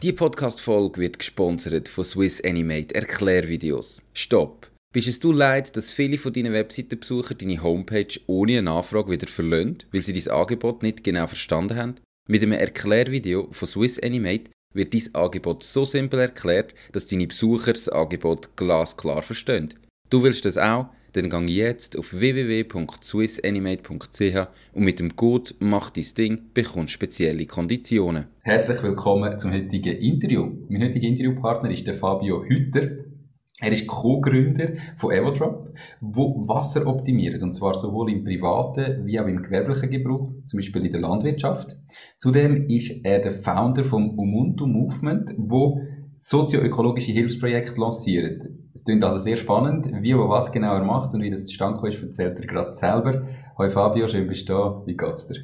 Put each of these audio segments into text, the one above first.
Die Podcast-Folge wird gesponsert von Swiss Animate Erklärvideos. Stopp! Bist es du leid, dass viele von deinen Webseitenbesucher deine Homepage ohne eine Anfrage wieder verlöhnt, weil sie dein Angebot nicht genau verstanden haben? Mit einem Erklärvideo von Swiss Animate wird dein Angebot so simpel erklärt, dass deine Besucher das Angebot glasklar verstehen. Du willst das auch? Dann gang jetzt auf www.swissanimate.ch und mit dem Code Mach dein Ding bekommst spezielle Konditionen. Herzlich willkommen zum heutigen Interview. Mein heutiger Interviewpartner ist der Fabio Hütter. Er ist Co-Gründer von Evodrop, wo Wasser optimiert, und zwar sowohl im privaten wie auch im gewerblichen Gebrauch, zum Beispiel in der Landwirtschaft. Zudem ist er der Founder vom Ubuntu Movement, wo sozioökologische Hilfsprojekte lanciert. Es klingt also sehr spannend, wie und was genau er macht und wie das zustande ist, erzählt er gerade selber. Hallo Fabio, schön bist du da. Wie geht's dir?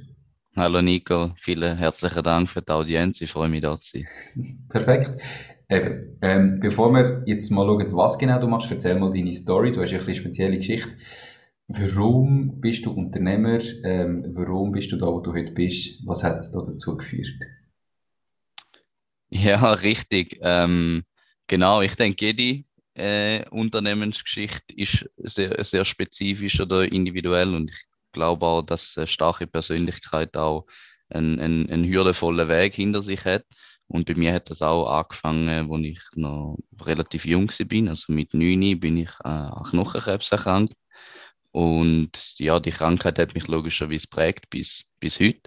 Hallo Nico, vielen herzlichen Dank für die Audienz. Ich freue mich, da zu sein. Perfekt. Eben, ähm, bevor wir jetzt mal schauen, was genau du machst, erzähl mal deine Story. Du hast ja eine spezielle Geschichte. Warum bist du Unternehmer? Ähm, warum bist du da, wo du heute bist? Was hat da dazu geführt? Ja, richtig. Ähm, genau, ich denke, jede äh, Unternehmensgeschichte ist sehr, sehr spezifisch oder individuell und ich glaube auch, dass eine starke Persönlichkeit auch einen, einen, einen hürdevollen Weg hinter sich hat. Und bei mir hat das auch angefangen, als ich noch relativ jung bin. Also mit 9 bin ich äh, an Knochenkrebs erkrankt. Und ja, die Krankheit hat mich logischerweise prägt bis, bis heute.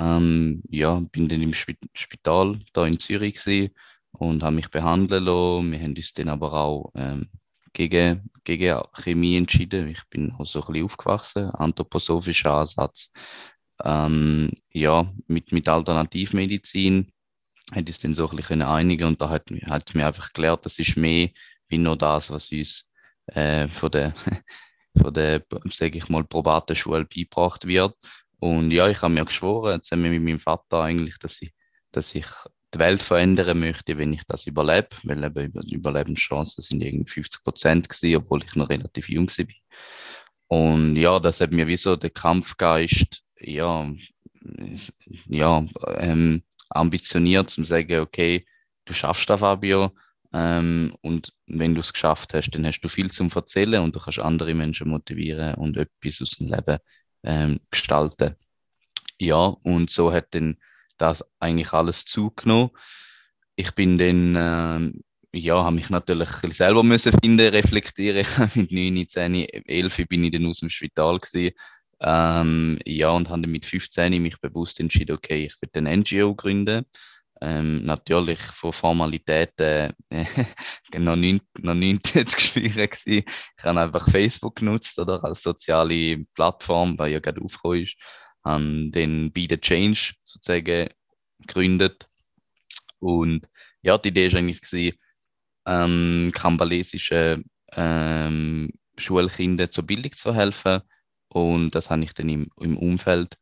Ähm, ja, bin dann im Spital da in Zürich gewesen und habe mich behandeln lassen. Wir haben uns dann aber auch ähm, gegen, gegen Chemie entschieden. Ich bin auch so ein bisschen aufgewachsen, anthroposophischer Ansatz. Ähm, ja, mit, mit Alternativmedizin hätte ich es dann so ein bisschen einigen und da hat, hat mir einfach gelernt, das ist mehr wie nur das, was uns äh, von der, von der, sage ich mal, probaten Schule beigebracht wird. Und ja, ich habe mir geschworen, zusammen mit meinem Vater eigentlich, dass ich, dass ich die Welt verändern möchte, wenn ich das überlebe, weil eben die Überlebenschancen sind irgendwie 50 Prozent gewesen, obwohl ich noch relativ jung war. Und ja, das hat mir wie so der Kampfgeist, ja, ja, ähm, ambitioniert, zum zu sagen, okay, du schaffst das, Fabio, ähm, und wenn du es geschafft hast, dann hast du viel zum Erzählen und du kannst andere Menschen motivieren und etwas aus dem Leben ähm, gestalten. Ja, und so hat dann das eigentlich alles zugenommen. Ich bin dann, ähm, ja, habe mich natürlich selber müssen finden, reflektieren. mit 9, 10, 11 bin ich dann aus dem Spital gewesen. Ähm, ja, und habe dann mit 15 mich bewusst entschieden, okay, ich will ein NGO gründen. Ähm, natürlich von Formalitäten äh, noch nicht, noch nicht Ich habe einfach Facebook genutzt oder als soziale Plattform, weil ja gerade aufgekommen ist. Habe dann Be the Change sozusagen gegründet. Und ja, die Idee war eigentlich, gewesen, ähm, kambalesische ähm, Schulkinder zur Bildung zu helfen. Und das habe ich dann im, im Umfeld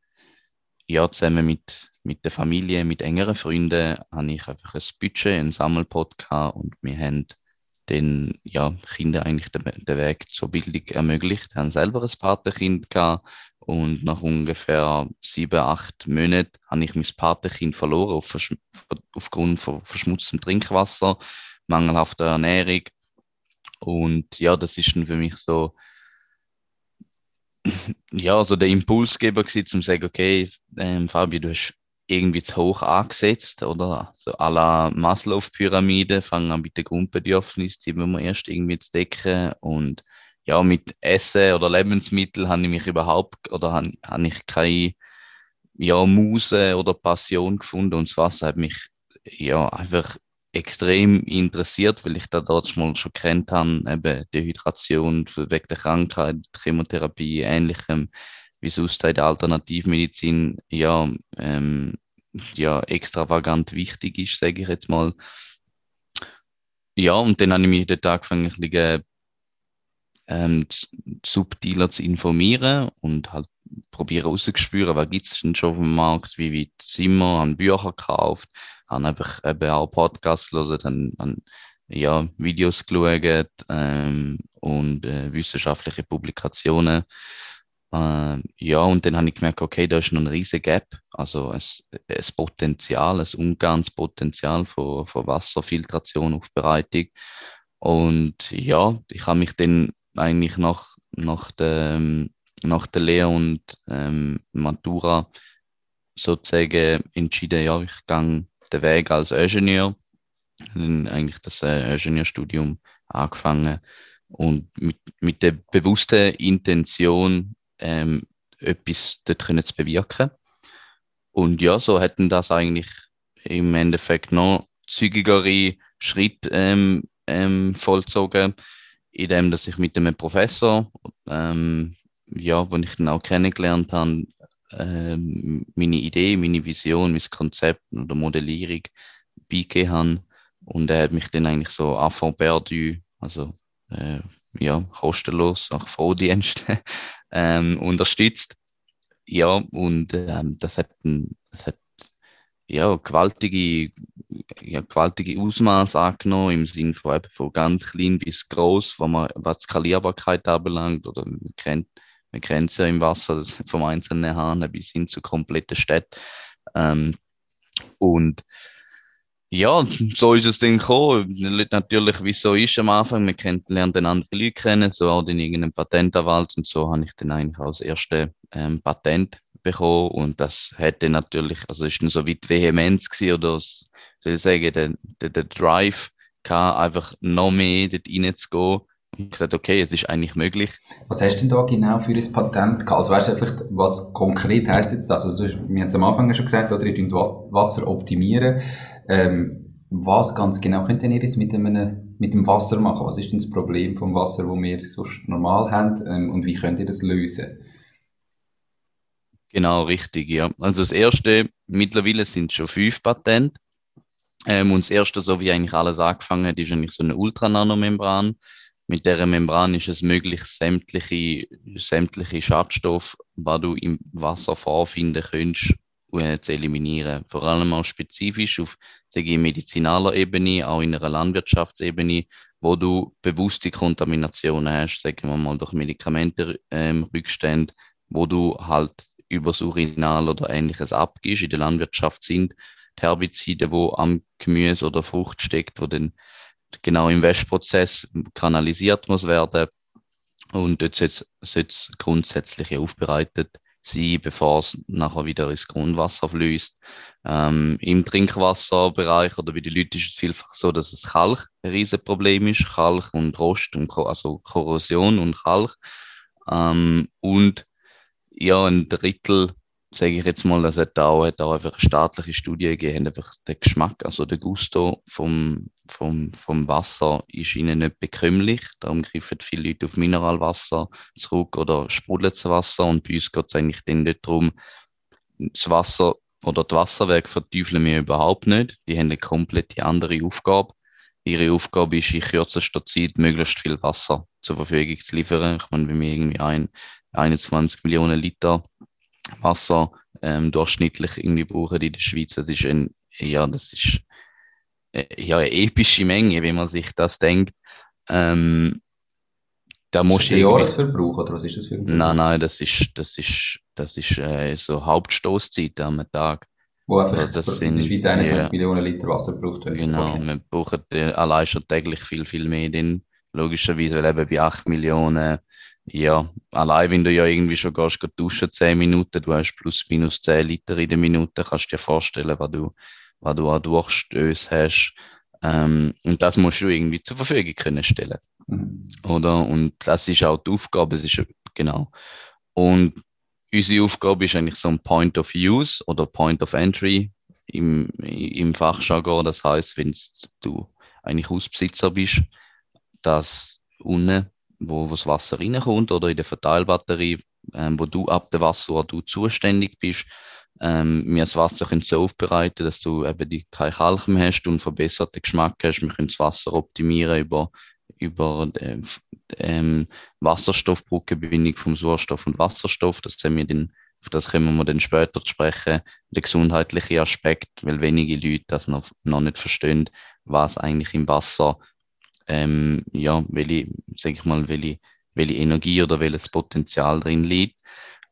ja, zusammen mit mit der Familie, mit engeren Freunden, habe ich einfach ein Budget, einen Sammelpot gehabt und wir haben den ja, Kindern eigentlich den, den Weg zur Bildung ermöglicht. Wir haben selber ein Patenkind gehabt und nach ungefähr sieben, acht Monaten habe ich mein Patenkind verloren auf, aufgrund von verschmutztem Trinkwasser, mangelhafter Ernährung. Und ja, das ist dann für mich so, ja, so der Impulsgeber gewesen, zum zu sagen, okay, ähm, Fabio, du hast irgendwie zu hoch angesetzt, oder? So à la Maslow-Pyramide, fangen an mit den Grundbedürfnissen, die müssen wir erst irgendwie zu decken. Und ja, mit Essen oder Lebensmitteln habe ich mich überhaupt, oder habe, habe ich keine, ja, Muse oder Passion gefunden. Und das Wasser hat mich, ja, einfach extrem interessiert, weil ich da dort mal schon kennt habe, eben Dehydration wegen der Krankheit, Chemotherapie, ähnlichem der Alternativmedizin ja, ähm, ja, extravagant wichtig ist, sage ich jetzt mal. Ja, und dann habe ich mich dort angefangen, ein bisschen ähm, subtiler zu informieren und halt probieren rauszuspüren, was gibt es denn schon auf dem Markt, wie weit sind wir, haben Bücher gekauft, haben einfach eben auch Podcasts gehört, haben, haben ja, Videos geschaut ähm, und äh, wissenschaftliche Publikationen. Äh, ja, und dann habe ich gemerkt, okay, da ist noch ein riesiger Gap, also ein, ein Potenzial, ein Umgangspotenzial von, von Wasserfiltration, Aufbereitung. Und ja, ich habe mich dann eigentlich nach, nach, der, nach der Lehre und ähm, Matura sozusagen entschieden, ja, ich gehe den Weg als Ingenieur. Dann eigentlich das äh, Ingenieurstudium angefangen und mit, mit der bewussten Intention, ähm, etwas dort können zu bewirken. Und ja, so hätten das eigentlich im Endeffekt noch zügigere Schritt ähm, ähm, vollzogen, indem dass ich mit einem Professor, ähm, ja, den ich dann auch kennengelernt habe, ähm, meine Idee, meine Vision, mein Konzept oder Modellierung beigegeben habe. Und er hat mich dann eigentlich so avant perdu, also äh, ja, kostenlos, nach Frohdienst ähm, unterstützt. Ja, und ähm, das hat, das hat ja, gewaltige, ja, gewaltige Ausmaße angenommen, im Sinne von, von ganz klein bis groß, was Skalierbarkeit anbelangt. Oder man kennt, man kennt es ja im Wasser, das vom einzelnen Hahn bis hin zu kompletten Städten. Ähm, und ja, so ist es dann gekommen. Natürlich, wie es so ist am Anfang, man kennt, lernt dann andere Leute kennen, so auch in irgendeinem Patentanwalt und so habe ich dann eigentlich als erste ähm, Patent bekommen und das hätte natürlich, also ist dann so wie die Vehemenz gewesen, oder soll ich sagen, der, der, der Drive kann einfach noch mehr dort reinzugehen und gesagt, okay, es ist eigentlich möglich. Was hast du denn da genau für ein Patent gehabt? Also weißt du einfach, was konkret heißt jetzt das? Also wir haben es am Anfang schon gesagt, oder ihr Wasser optimieren. Ähm, was ganz genau könnt ihr jetzt mit dem, mit dem Wasser machen? Was ist denn das Problem vom Wasser, das wir so normal haben? Ähm, und wie könnt ihr das lösen? Genau, richtig, ja. Also das erste, mittlerweile sind schon fünf Patente. Ähm, und das erste, so wie eigentlich alles angefangen hat, ist eigentlich so eine Ultrananomembran. Mit der Membran ist es möglich, sämtliche, sämtliche Schadstoffe, die du im Wasser vorfinden könntest, zu eliminieren. Vor allem auch spezifisch auf sage ich, medizinaler Ebene, auch in einer Landwirtschaftsebene, wo du bewusste Kontaminationen hast, sagen wir mal durch Medikamentenrückstände, ähm, wo du halt übers Urinal oder ähnliches abgibst. In der Landwirtschaft sind die Herbizide, wo am Gemüse oder Frucht steckt, wo dann genau im Wäschprozess kanalisiert muss werden. Und dort sollte es grundsätzlich aufbereitet sein, bevor es nachher wieder ins Grundwasser fließt. Ähm, Im Trinkwasserbereich oder bei den Leuten ist es vielfach so, dass es Kalk ein Riesenproblem ist. Kalk und Rost, und, also Korrosion und Kalk. Ähm, und ja, ein Drittel sage ich jetzt mal, das hat auch, auch einfach eine staatliche Studie gegeben, einfach der Geschmack, also der Gusto vom, vom, vom Wasser ist ihnen nicht bekömmlich. Darum greifen viele Leute auf Mineralwasser zurück oder sprudeltes Wasser. Und bei uns geht es eigentlich dann nicht darum, das Wasser oder das Wasserwerk verteufeln wir überhaupt nicht. Die haben eine komplett andere Aufgabe. Ihre Aufgabe ist, in kürzester Zeit möglichst viel Wasser zur Verfügung zu liefern. Ich meine, wenn wir irgendwie ein, 21 Millionen Liter Wasser ähm, durchschnittlich irgendwie brauchen in der Schweiz. Das ist ein, ja, das ist äh, ja eine epische Menge, wenn man sich das denkt. Ähm, da muss ist das der Jahresverbrauch oder was ist das für ein Verbrauch? Nein, nein, das ist, das ist, das ist äh, so Hauptstoßzeit am Tag. Wo einfach also das in der Schweiz 21 ja, Millionen Liter Wasser braucht. Genau, okay. wir brauchen äh, allein schon täglich viel, viel mehr, denn logischerweise, weil eben bei 8 Millionen ja, allein wenn du ja irgendwie schon gehst, gehst duschen 10 Minuten, du hast plus minus 10 Liter in der Minute, kannst du dir vorstellen, was du, was du an Durchstöß hast. Ähm, und das musst du irgendwie zur Verfügung können stellen. Mhm. Oder? Und das ist auch die Aufgabe, es ist, genau. Und unsere Aufgabe ist eigentlich so ein Point of Use oder Point of Entry im, im Fachjargon. Das heißt, wenn du eigentlich Hausbesitzer bist, dass unten wo, wo das Wasser reinkommt oder in der Verteilbatterie, ähm, wo du ab dem Wasser, wo du zuständig bist, ähm, wir das Wasser können so aufbereiten, dass du eben die, kein Kalk hast und verbesserten Geschmack hast. Wir können das Wasser optimieren über, über äh, ähm, Wasserstoffbrückenbindung vom Sauerstoff und Wasserstoff. Das haben wir dann, auf das kommen wir dann später sprechen, der gesundheitliche Aspekt, weil wenige Leute das noch, noch nicht verstehen, was eigentlich im Wasser, ähm, ja, welche, sag ich mal, welche, welche Energie oder welches Potenzial drin liegt.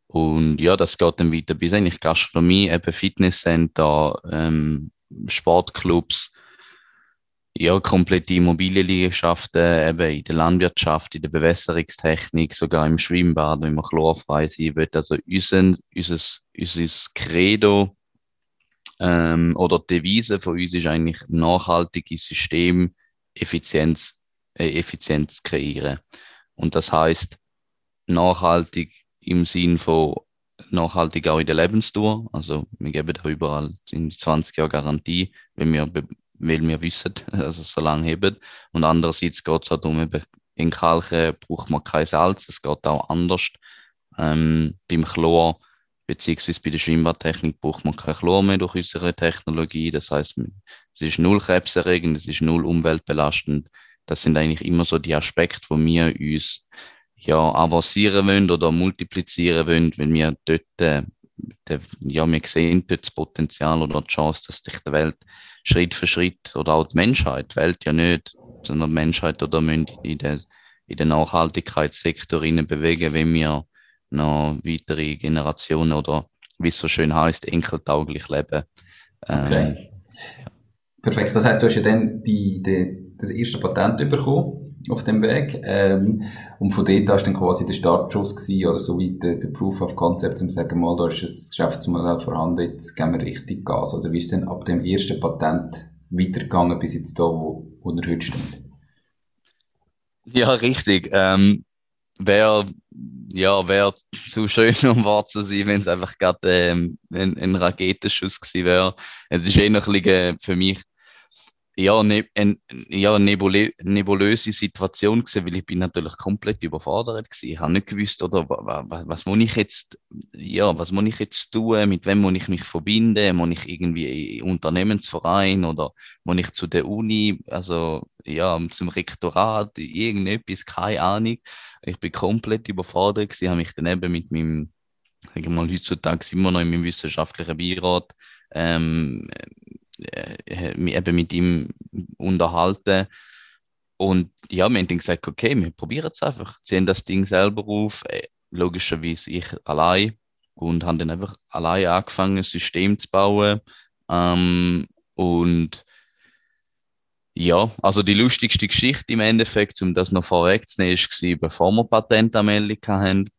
Und ja, das geht dann weiter bis eigentlich Gastronomie, eben Fitnesscenter, ähm, Sportclubs, ja, komplette Immobilienliegenschaften, eben in der Landwirtschaft, in der Bewässerungstechnik, sogar im Schwimmbad, wenn man chlorfrei sein will. Also unser, unser, unser Credo ähm, oder die Devise von uns ist eigentlich nachhaltige System Effizienz, äh, Effizienz kreieren. Und das heißt nachhaltig im Sinn von nachhaltig auch in der Lebensdauer. Also wir geben da überall in 20 Jahre Garantie, wenn wir, weil wir wissen, dass es so lange hebt. Und andererseits geht es auch darum, eben, in Kalken braucht man kein Salz, es geht auch anders. Ähm, beim Chlor beziehungsweise bei der Schwimmbadtechnik braucht man kein Chlor mehr durch unsere Technologie. Das heißt, es ist null krebserregend, es ist null umweltbelastend. Das sind eigentlich immer so die Aspekte, wo wir uns ja, avancieren wollen oder multiplizieren wollen, wenn wir dort, äh, ja, wir sehen dort das Potenzial oder die Chance, dass sich die Welt Schritt für Schritt oder auch die Menschheit, die Welt ja nicht, sondern die Menschheit oder müssen in den, in den Nachhaltigkeitssektor bewegen, wenn wir noch weitere Generationen oder wie es so schön heißt, enkeltauglich leben. Okay. Ähm, ja. Perfekt. Das heißt, du hast ja dann die, die, das erste Patent bekommen auf dem Weg. Ähm, und von dort hast dann quasi der Startschuss gewesen, oder so wie der, der Proof of Concept, um zu sagen, mal, da ist das Geschäftsmodell vorhanden, jetzt geben wir richtig Gas. Oder wie ist denn ab dem ersten Patent weitergegangen bis jetzt da, wo, wo er heute steht? Ja, richtig. Ähm, wäre ja, wär zu schön, um wahr zu sein, wenn es einfach gerade ähm, ein, ein Raketenschuss gewesen wäre. Es ist eher ein bisschen für mich ja, ne, ein, ja, nebulö nebulöse Situation gewesen, weil ich bin natürlich komplett überfordert gewesen. Ich habe nicht gewusst, oder was, was muss ich jetzt, ja, was muss ich jetzt tun, mit wem muss ich mich verbinden, muss ich irgendwie Unternehmensverein oder muss ich zu der Uni, also ja, zum Rektorat, irgendetwas, keine Ahnung. Ich bin komplett überfordert gewesen, habe mich dann eben mit meinem, sag ich mal, heutzutage immer noch in meinem wissenschaftlichen Beirat, ähm, äh, eben mit ihm unterhalten. Und ja, wir haben dann gesagt, okay, wir probieren es einfach, ziehen das Ding selber auf, äh, logischerweise ich allein und haben dann einfach allein angefangen, ein System zu bauen. Ähm, und ja, also die lustigste Geschichte im Endeffekt, um das noch vorwegzunehmen, war, bevor wir Patentanmeldung hatten.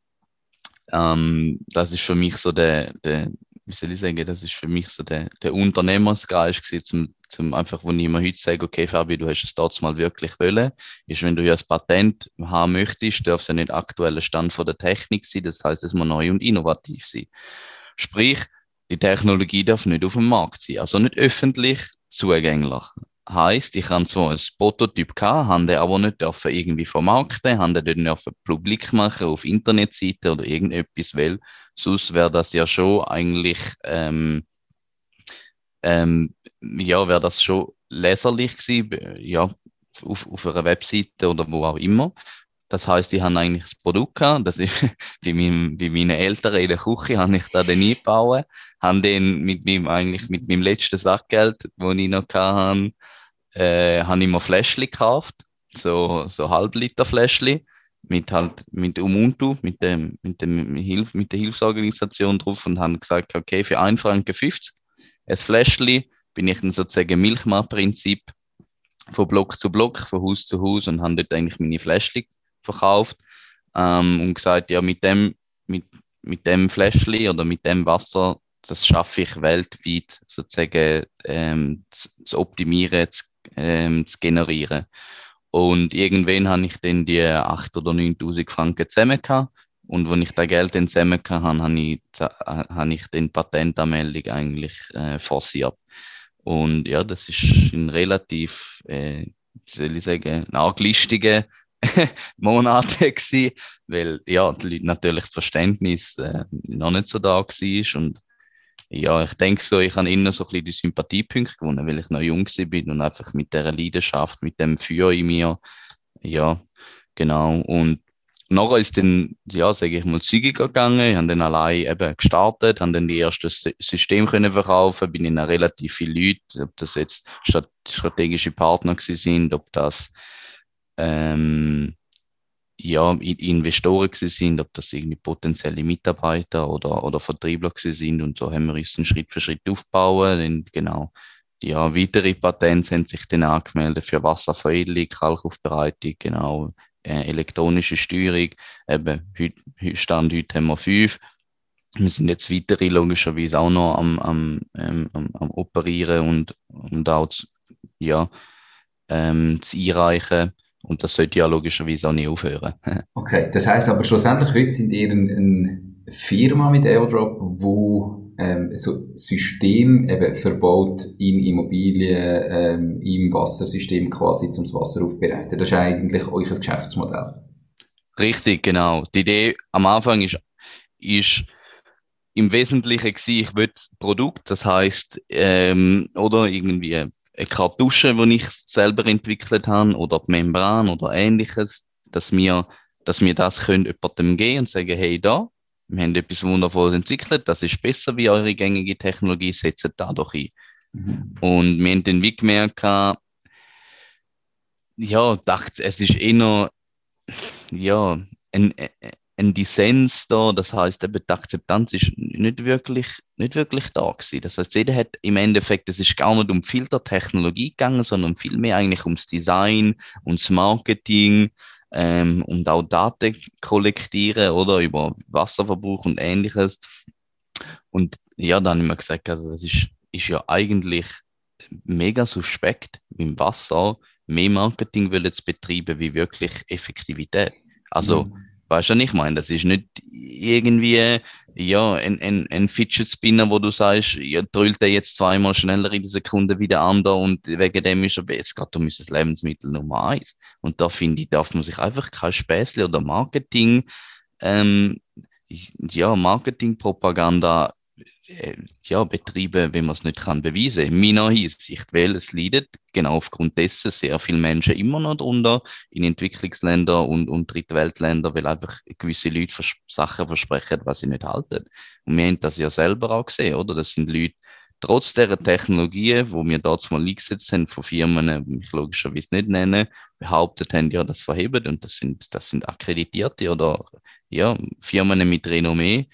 Ähm, das ist für mich so der, der, wie soll ich sagen, das ist für mich so der, der Unternehmersgeist gewesen, zum, zum einfach, wo ich mir heute sage, okay, Fabio, du hast es dort mal wirklich wollen, ist, wenn du ja ein Patent haben möchtest, darf es ja nicht aktueller Stand von der Technik sein, das heißt, es muss neu und innovativ sein. Sprich, die Technologie darf nicht auf dem Markt sein, also nicht öffentlich zugänglich heißt, ich habe zwar ein Prototyp gehabt, habe den aber nicht dürfen irgendwie vermarkten, habe den nicht dürfen publik machen auf Internetseite oder irgendetwas, weil sonst wäre das ja schon eigentlich, ähm, ähm, ja, wäre das schon leserlich gewesen, ja, auf, auf einer Webseite oder wo auch immer. Das heißt, ich habe eigentlich das Produkt gehabt, das ist bei, meinem, bei meinen Eltern in der Küche, habe ich da den eingebaut, habe den mit meinem, eigentlich mit meinem letzten Sackgeld, das ich noch hatte, äh, habe ich mir Fläschchen gekauft, so, so Halbliter Fläschchen mit halt mit Ubuntu, mit dem mit dem Hilf mit der Hilfsorganisation drauf und haben gesagt, okay, für 1 Franken 50 ein Fläschchen bin ich dann sozusagen Milchmarktprinzip von Block zu Block, von Haus zu Haus und haben dort eigentlich meine Fläschchen verkauft ähm, und gesagt, ja, mit dem, mit, mit dem Fläschchen oder mit dem Wasser, das schaffe ich weltweit sozusagen ähm, zu, zu optimieren, zu ähm, zu generieren. Und irgendwann habe ich dann die 8.000 oder 9.000 Franken zusammen gehabt. Und wenn ich das Geld dann zusammen hatte, habe ich, habe ich den Patentanmeldung eigentlich äh, forciert. Und ja, das ist ein relativ, äh, soll ich sagen, arglistige Monate gewesen, weil ja, natürlich das Verständnis äh, noch nicht so da war und ja, ich denke so, ich habe innen so ein bisschen die Sympathiepunkte gewonnen, weil ich noch jung bin und einfach mit dieser Leidenschaft, mit dem Feuer in mir, ja, genau. Und nachher ist dann, ja, sage ich mal, zügiger gegangen. Ich habe dann allein eben gestartet, habe dann die ersten Systeme können verkaufen, bin in relativ viele Leute, ob das jetzt strategische Partner sind, ob das ähm, ja, Investoren sind, ob das irgendwie potenzielle Mitarbeiter oder, oder Vertriebler sind und so haben wir uns Schritt für Schritt aufbauen. Und genau, ja, weitere Patente haben sich dann angemeldet für Wasserveredelung, Kalkaufbereitung, genau, äh, elektronische Steuerung. Eben, Stand heute haben wir fünf. Wir sind jetzt weitere logischerweise auch noch am, am, ähm, am, am Operieren und, und auch zu, ja, ähm, zu einreichen. Und das sollte ja logischerweise auch nicht aufhören. okay, das heißt aber schlussendlich heute sind ihr eine Firma mit Airdrop, wo ähm, so System eben verbaut in Immobilien, ähm, im Wassersystem quasi zum Wasser aufbereiten. Das ist eigentlich euer Geschäftsmodell. Richtig, genau. Die Idee am Anfang ist, ist im Wesentlichen gewesen, ich will Produkt, das heißt ähm, oder irgendwie eine Kartusche, die ich selber entwickelt habe, oder die Membran oder ähnliches, dass wir, dass wir das können jemandem geben und sagen, hey, da, wir haben etwas Wundervolles entwickelt, das ist besser wie eure gängige Technologie, setzt da doch ein. Mhm. Und wir haben dann wie gemerkt, ja, dachte, es ist eher, ja, ein, ein Dissens da, das heißt, eben die Akzeptanz ist nicht wirklich, nicht wirklich da gewesen. Das heißt, jeder hat im Endeffekt, es ist gar nicht um Filtertechnologie gegangen, sondern vielmehr eigentlich ums Design, ums Marketing, ähm, und auch Daten kollektieren oder über Wasserverbrauch und ähnliches. Und ja, dann mir gesagt, also das ist, ist ja eigentlich mega suspekt, im Wasser mehr Marketing will zu betreiben wie wirklich Effektivität. Also mhm. Weißt du, was ich meine? Das ist nicht irgendwie, ja, ein, ein, ein Fidget Spinner, wo du sagst, ja, drüllt der jetzt zweimal schneller in der Sekunde wie der andere und wegen dem ist er besser. Es geht um das Lebensmittel Nummer eins. Und da finde ich, darf man sich einfach kein Späßle oder Marketing, ähm, ja, Marketingpropaganda ja, betreiben, wenn man es nicht kann beweisen. In meiner Hinsicht, weil es leidet genau aufgrund dessen sehr viele Menschen immer noch drunter in Entwicklungsländern und, und Drittweltländern, weil einfach gewisse Leute vers Sachen versprechen, was sie nicht halten. Und wir haben das ja selber auch gesehen, oder? Das sind Leute, trotz der Technologien, wo wir dort mal eingesetzt haben von Firmen, die ich logischerweise nicht nennen, behauptet haben, ja, das verheben und das sind, das sind akkreditierte oder ja, Firmen mit Renommee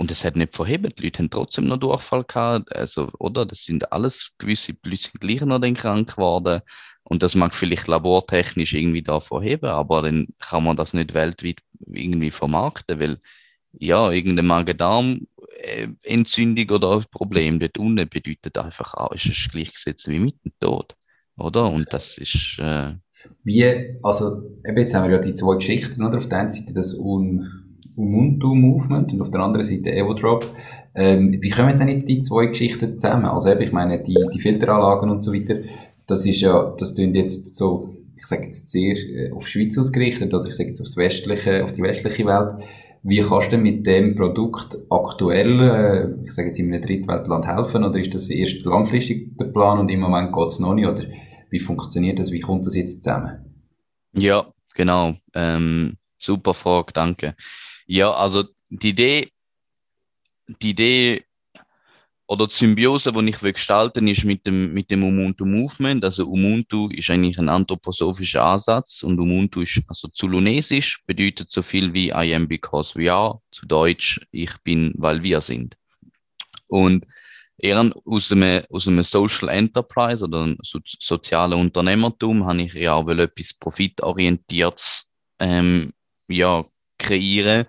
und es hat nicht verhebt. Die Leute haben trotzdem noch Durchfall gehabt. Also, oder? Das sind alles gewisse Leute gleich noch dann krank geworden. Und das mag vielleicht labortechnisch irgendwie da verheben, aber dann kann man das nicht weltweit irgendwie vermarkten, weil ja, irgendeine Magen-Darm-Entzündung oder ein Problem dort unten bedeutet einfach auch, ist es gleichgesetzt wie mit dem Tod. Oder? Und das ist. Äh, wie, also, eben jetzt haben wir ja die zwei Geschichten, oder? Auf der einen Seite das Un Ubuntu Movement und auf der anderen Seite EvoDrop. Ähm, wie kommen denn jetzt die zwei Geschichten zusammen? Also ich meine, die, die Filteranlagen und so weiter, das ist ja, das klingt jetzt so, ich sage jetzt sehr äh, auf Schweiz ausgerichtet oder ich sage jetzt aufs westliche, auf die westliche Welt. Wie kannst du mit dem Produkt aktuell, äh, ich sage jetzt in einem Drittweltland helfen oder ist das erst langfristig der Plan und im Moment geht es noch nicht oder wie funktioniert das, wie kommt das jetzt zusammen? Ja, genau. Ähm, super Frage, danke. Ja, also die Idee, die Idee oder die Symbiose, die ich will gestalten ist mit dem, mit dem Ubuntu Movement. Also Ubuntu ist eigentlich ein anthroposophischer Ansatz und Ubuntu ist also Zulunesisch, bedeutet so viel wie I am because we are, zu Deutsch ich bin, weil wir sind. Und eher aus einem, aus einem Social Enterprise oder so, sozialen Unternehmertum habe ich ja auch etwas profitorientiertes ähm, ja, kreieren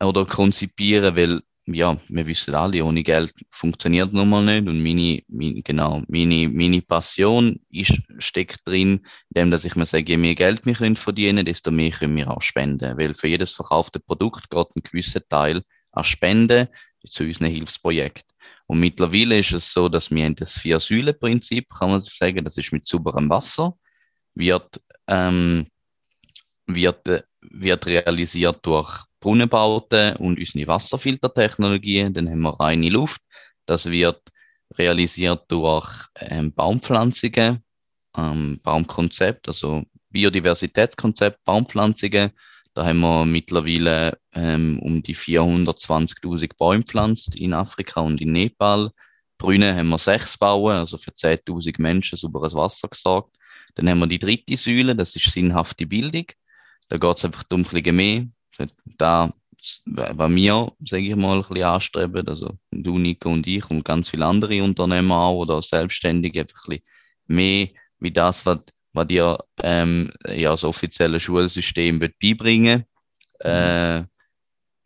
oder konzipieren, weil ja, wir wissen alle, ohne Geld funktioniert nun mal nicht. Und meine, meine, genau, meine, meine Passion ist, steckt drin, indem dass ich mir sage, je mehr Geld wir können verdienen, desto mehr können wir auch spenden. Weil für jedes verkaufte Produkt geht ein gewisser Teil an Spenden zu unseren Hilfsprojekt. Und mittlerweile ist es so, dass wir das Vier-Säulen-Prinzip, kann man sagen, das ist mit sauberem Wasser, wird, ähm, wird wird realisiert durch Brunnenbauten und unsere Wasserfiltertechnologie. Dann haben wir reine Luft, Das wird realisiert durch ähm, Baumpflanzungen, ähm, Baumkonzept, also Biodiversitätskonzept, Baumpflanzungen. Da haben wir mittlerweile ähm, um die 420.000 Bäume gepflanzt in Afrika und in Nepal. Brüne haben wir sechs bauen, also für 10.000 Menschen sauberes Wasser gesorgt. Dann haben wir die dritte Säule, das ist sinnhafte Bildung. Da geht es einfach um ein bisschen mehr. Da, was wir, sage ich mal, ein bisschen anstreben, also du, Nico und ich und ganz viele andere Unternehmer auch oder Selbstständige, einfach ein bisschen mehr wie das, was, was dir ähm, ja, das offizielle Schulsystem wird beibringen äh,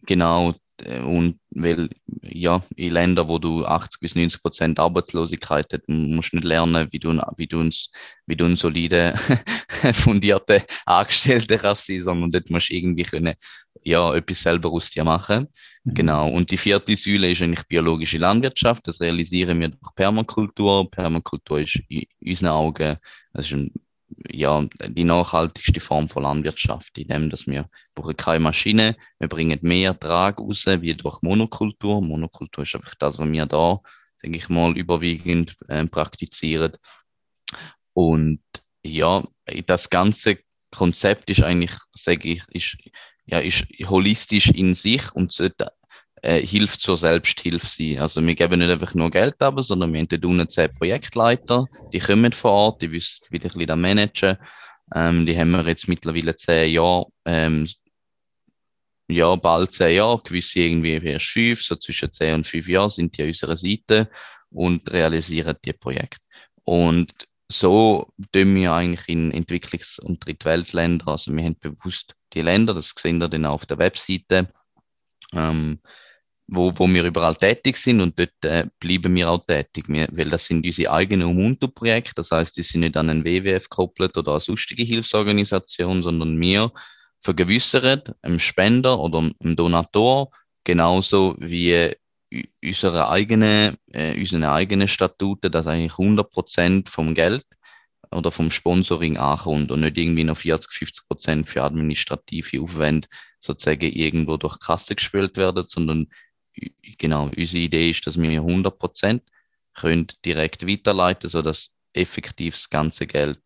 Genau, und weil, ja, in Ländern, wo du 80 bis 90 Prozent Arbeitslosigkeit hast, musst du nicht lernen, wie du, wie du, uns, wie du ein solide, fundierte Angestellte kannst sein, sondern dort musst du irgendwie können, ja, etwas selber aus dir machen. Mhm. Genau. Und die vierte Säule ist eigentlich biologische Landwirtschaft. Das realisieren wir durch Permakultur. Permakultur ist in unseren Augen, das ist ein ja, die nachhaltigste Form von Landwirtschaft, in dem, dass wir brauchen keine Maschine, wir bringen mehr Ertrag raus, wie durch Monokultur. Monokultur ist einfach das, was wir da, denke ich mal, überwiegend äh, praktizieren. Und ja, das ganze Konzept ist eigentlich, sage ich, ist, ja, ist holistisch in sich und sollte äh, hilft zur Selbsthilfe sein. Also wir geben nicht einfach nur Geld ab, sondern wir haben dort unten zehn Projektleiter, die kommen vor Ort, die wissen, wie die ein managen. Ähm, die haben wir jetzt mittlerweile zehn Jahre, ähm, ja, bald zehn Jahre, gewisse irgendwie erst fünf, so zwischen zehn und fünf Jahren sind die an unserer Seite und realisieren die Projekte. Und so tun wir eigentlich in Entwicklungs- und Drittweltländern, also wir haben bewusst die Länder, das sehen wir dann auch auf der Webseite, ähm, wo, wo wir überall tätig sind und dort äh, bleiben wir auch tätig, wir, weil das sind unsere eigenen Ubuntu-Projekte, das heißt, die sind nicht an einen WWF gekoppelt oder eine sonstige Hilfsorganisation, sondern wir vergewissern einem Spender oder einem Donator genauso wie unsere eigenen, äh, unsere eigenen Statuten, dass eigentlich 100% vom Geld oder vom Sponsoring ankommt und nicht irgendwie noch 40, 50 Prozent für administrative Aufwände sozusagen irgendwo durch Kasse gespielt werden, sondern genau, unsere Idee ist, dass wir 100 Prozent können direkt weiterleiten, sodass effektiv das ganze Geld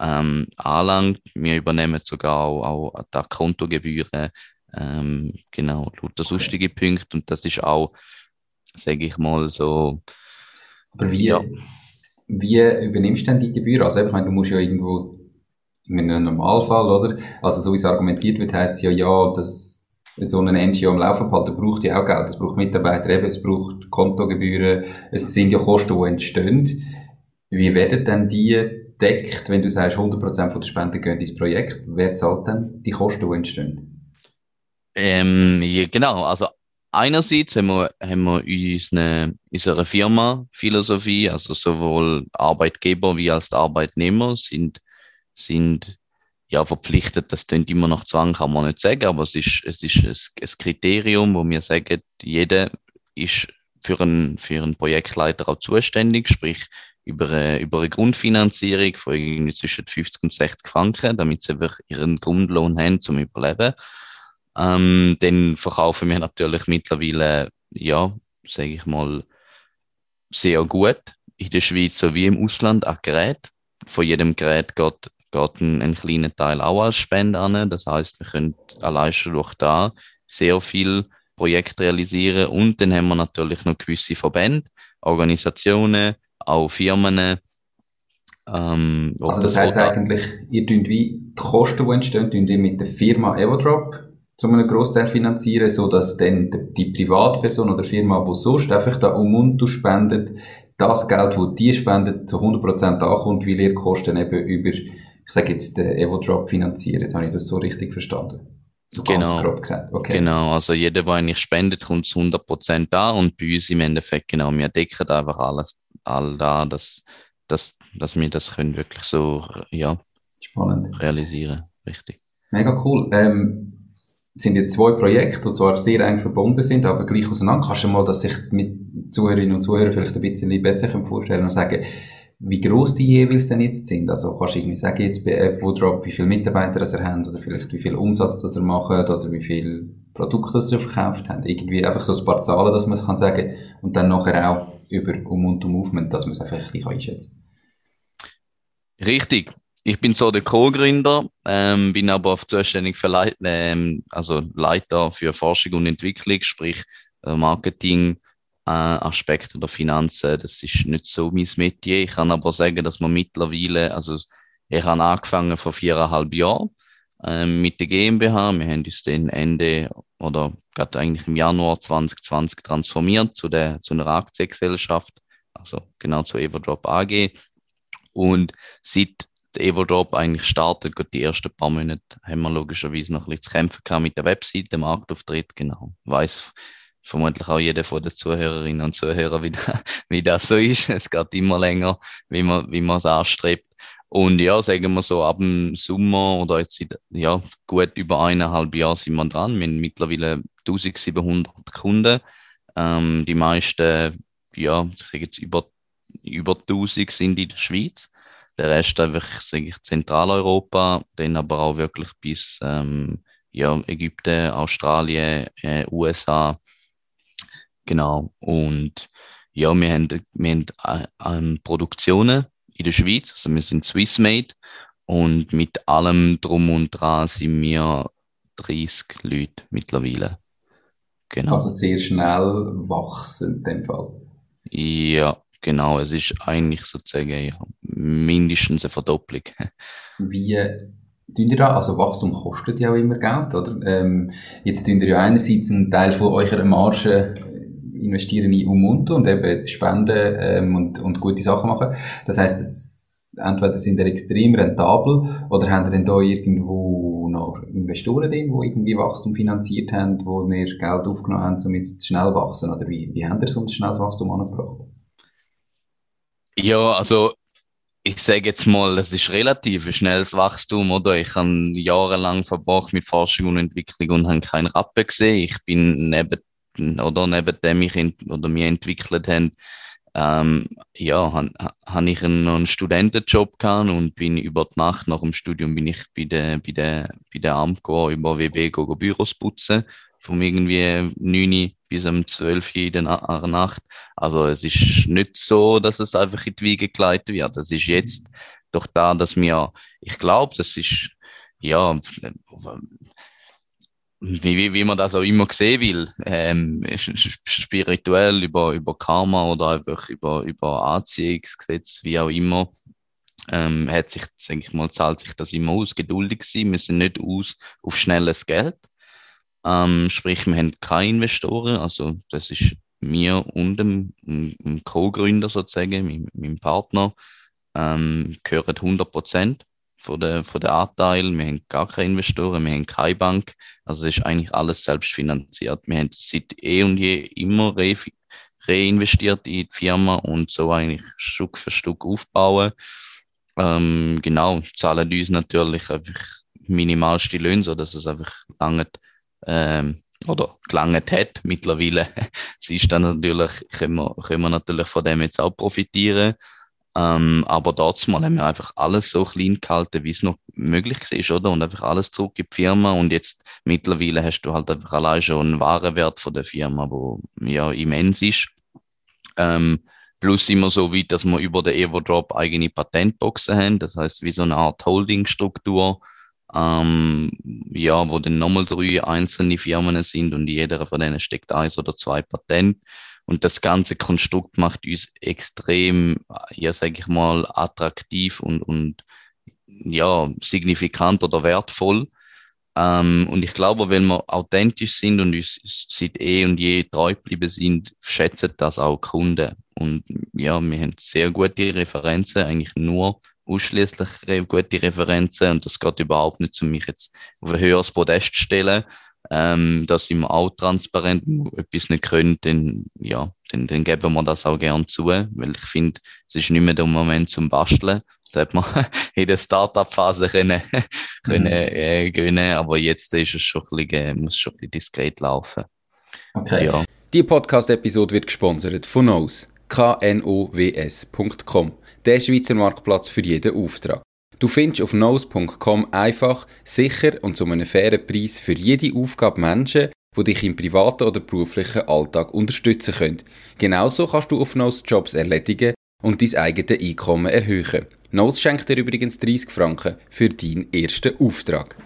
ähm, anlangt. Wir übernehmen sogar auch, auch die Kontogebühren, ähm, genau, lauter sonstige okay. Punkte und das ist auch, sage ich mal, so. Aber wie, ja. wie übernimmst du denn die Gebühr? Also, ich meine, du musst ja irgendwo in einem Normalfall, oder? Also, so wie es argumentiert wird, heißt es ja, ja, dass so einen NGO am Laufen behalten, braucht ja auch Geld. Es braucht Mitarbeiter, eben, es braucht Kontogebühren, es sind ja Kosten, die entstehen. Wie werden denn die deckt, wenn du sagst, 100% von der Spenden gehen ins Projekt? Wer zahlt denn die Kosten, die entstehen? Ähm, ja, genau, also einerseits haben wir, haben wir unsere, unsere Firma Philosophie, also sowohl Arbeitgeber wie als Arbeitnehmer sind, sind ja, verpflichtet, das klingt immer noch Zwang, kann man nicht sagen, aber es ist, es ist ein, ein Kriterium, wo wir sagen, jeder ist für einen, für einen Projektleiter auch zuständig, sprich über eine, über eine Grundfinanzierung von irgendwie zwischen 50 und 60 Franken, damit sie einfach ihren Grundlohn haben zum Überleben. Ähm, dann verkaufen wir natürlich mittlerweile, ja, sage ich mal, sehr gut in der Schweiz sowie im Ausland an Gerät. Von jedem Gerät geht geht ein, ein kleiner Teil auch als Spende an. Das heißt, wir können allein schon durch da sehr viel Projekte realisieren und dann haben wir natürlich noch gewisse Verbände, Organisationen, auch Firmen. Ähm, also das, das heißt eigentlich, ihr tut wie die Kosten, die entstehen, tun ihr mit der Firma Evodrop zu einem Großteil finanzieren, so dass dann die Privatperson oder Firma, die sonst einfach da um und spendet, das Geld, das die spendet, zu 100% ankommt, weil ihr Kosten eben über ich sage jetzt, den Evo-Drop finanzieren. Habe ich das so richtig verstanden? So genau, ganz grob gesagt. Okay. Genau, also jeder, der eigentlich spendet, kommt zu 100% an und bei uns im Endeffekt, genau, wir decken einfach alles, all da, dass, dass, dass wir das können wirklich so, ja, Spannend. realisieren. Richtig. Mega cool. Ähm, sind jetzt zwei Projekte, die zwar sehr eng verbunden sind, aber gleich auseinander. Kannst du mal, dass sich mit Zuhörerinnen und Zuhörern vielleicht ein bisschen besser vorstellen und sagen, wie gross die jeweils denn jetzt sind. Also kannst du irgendwie sagen, jetzt bei AppWoodrop, wie viele Mitarbeiter das er haben oder vielleicht wie viel Umsatz das er macht oder wie viel Produkte das er verkauft hat. Irgendwie einfach so ein paar Zahlen, dass man es kann sagen und dann nachher auch über Ubuntu Movement, dass man es einfach ein bisschen einschätzen kann. Richtig. Ich bin so der Co-Gründer, ähm, bin aber zuständig für Leit ähm, also Leiter für Forschung und Entwicklung, sprich äh, Marketing, äh, Aspekte der Finanzen. Das ist nicht so mein Metier. Ich kann aber sagen, dass man mittlerweile, also ich habe angefangen vor viereinhalb Jahren äh, mit der GmbH. Wir haben uns dann Ende oder gerade eigentlich im Januar 2020 transformiert zu, der, zu einer Aktiengesellschaft, also genau zu Everdrop AG. Und seit Everdrop eigentlich startet, die ersten paar Monate haben wir logischerweise noch ein bisschen zu kämpfen gehabt mit der Webseite, Marktauftritt, genau. Weiß vermutlich auch jeder von den Zuhörerinnen und Zuhörern, wie, wie das so ist. Es geht immer länger, wie man, wie man es anstrebt. Und ja, sagen wir so, ab dem Sommer oder jetzt seit, ja, gut über eineinhalb Jahren sind wir dran. Wir haben mittlerweile 1700 Kunden. Ähm, die meisten, ja, ich sage jetzt über, über 1000 sind in der Schweiz. Der Rest einfach, sage ich, Zentraleuropa, dann aber auch wirklich bis, ähm, ja, Ägypten, Australien, äh, USA, Genau. Und ja, wir haben, wir haben äh, ähm, Produktionen in der Schweiz, also wir sind Swissmade und mit allem drum und dran sind wir 30 Leute mittlerweile. Genau. Also sehr schnell wachsen in dem Fall. Ja, genau. Es ist eigentlich sozusagen ja, mindestens eine Verdopplung. Wie tun ihr da? Also Wachstum kostet ja auch immer Geld, oder? Ähm, jetzt tun ihr ja einerseits einen Teil von eurer Marge investieren in Umuntu und eben spenden ähm, und, und gute Sachen machen. Das heißt, es, entweder sind ihr extrem rentabel oder haben denn da irgendwo noch Investoren drin, die irgendwie Wachstum finanziert haben, wo ihr Geld aufgenommen haben, um jetzt schnell wachsen? Oder wie, wie habt ihr sonst schnelles Wachstum angebracht? Ja, also ich sage jetzt mal, es ist relativ ein schnelles Wachstum, oder? Ich habe jahrelang verbracht mit Forschung und Entwicklung und habe keinen Rappen gesehen. Ich bin neben oder neben dem ich ent oder wir entwickelt haben, ähm, ja, habe hab ich einen, einen Studentenjob gehabt und bin über die Nacht nach dem Studium bin ich bei der, bei der, bei der Amco über WB go, go Büros putzen. Von irgendwie 9 bis um 12 Uhr in der Nacht. Also es ist nicht so, dass es einfach in die Wiege geleitet wird. Es ist jetzt doch da, dass wir, ich glaube, das ist, ja, wie, wie man das auch immer sehen will, ähm, spirituell über, über Karma oder einfach über, über Anziehungsgesetz, wie auch immer, ähm, hat sich, denke ich mal, zahlt sich das immer aus. Geduldig sein, sind nicht aus auf schnelles Geld. Ähm, sprich, wir haben keine Investoren, also das ist mir und dem, dem Co-Gründer sozusagen, meinem, meinem Partner, ähm, gehören 100 Prozent von der, von der Anteil. Wir haben gar keine Investoren, wir haben keine Bank. Also es ist eigentlich alles selbst finanziert. Wir haben seit eh und je immer re reinvestiert in die Firma und so eigentlich Stück für Stück aufbauen. Ähm, genau, zahlen uns natürlich einfach minimalste Löhne, so dass es einfach lange ähm, oder gelangt hat mittlerweile. es ist dann natürlich, können wir, können wir natürlich von dem jetzt auch profitieren. Ähm, aber dort mal haben wir einfach alles so klein gehalten, wie es noch möglich ist, oder? Und einfach alles zurück in die Firma. Und jetzt mittlerweile hast du halt einfach allein schon einen Warenwert von der Firma, wo ja immens ist. Ähm, plus immer so weit, dass wir über den Everdrop eigene Patentboxen haben. Das heißt, wie so eine Art Holdingstruktur. Ähm, ja, wo dann nochmal drei einzelne Firmen sind und jeder von denen steckt eins oder zwei Patent. Und das ganze Konstrukt macht uns extrem, ja, sage ich mal, attraktiv und, und ja, signifikant oder wertvoll. Ähm, und ich glaube, wenn wir authentisch sind und uns seit eh und je treu geblieben sind, schätzen das auch Kunden. Und ja, wir haben sehr gute Referenzen, eigentlich nur ausschließlich gute Referenzen und das geht überhaupt nicht, um mich jetzt auf ein höheres Podest zu stellen, ähm, da sind wir auch transparent. Wenn wir etwas nicht können, dann, ja, dann, dann geben wir das auch gern zu, weil ich finde, es ist nicht mehr der Moment zum Basteln. Das hat man in der Startup-Phase können, können, mhm. äh, gönnen, aber jetzt ist es schon ein bisschen, muss schon ein bisschen diskret laufen. Okay. Ja. Die Podcast-Episode wird gesponsert von Nose. knows.com. Der Schweizer Marktplatz für jeden Auftrag. Du findest auf knows.com einfach, sicher und zu einem fairen Preis für jede Aufgabe Menschen, die dich im privaten oder beruflichen Alltag unterstützen können. Genauso kannst du auf Knows Jobs erledigen und dein eigenes Einkommen erhöhen. Knows schenkt dir übrigens 30 Franken für deinen ersten Auftrag.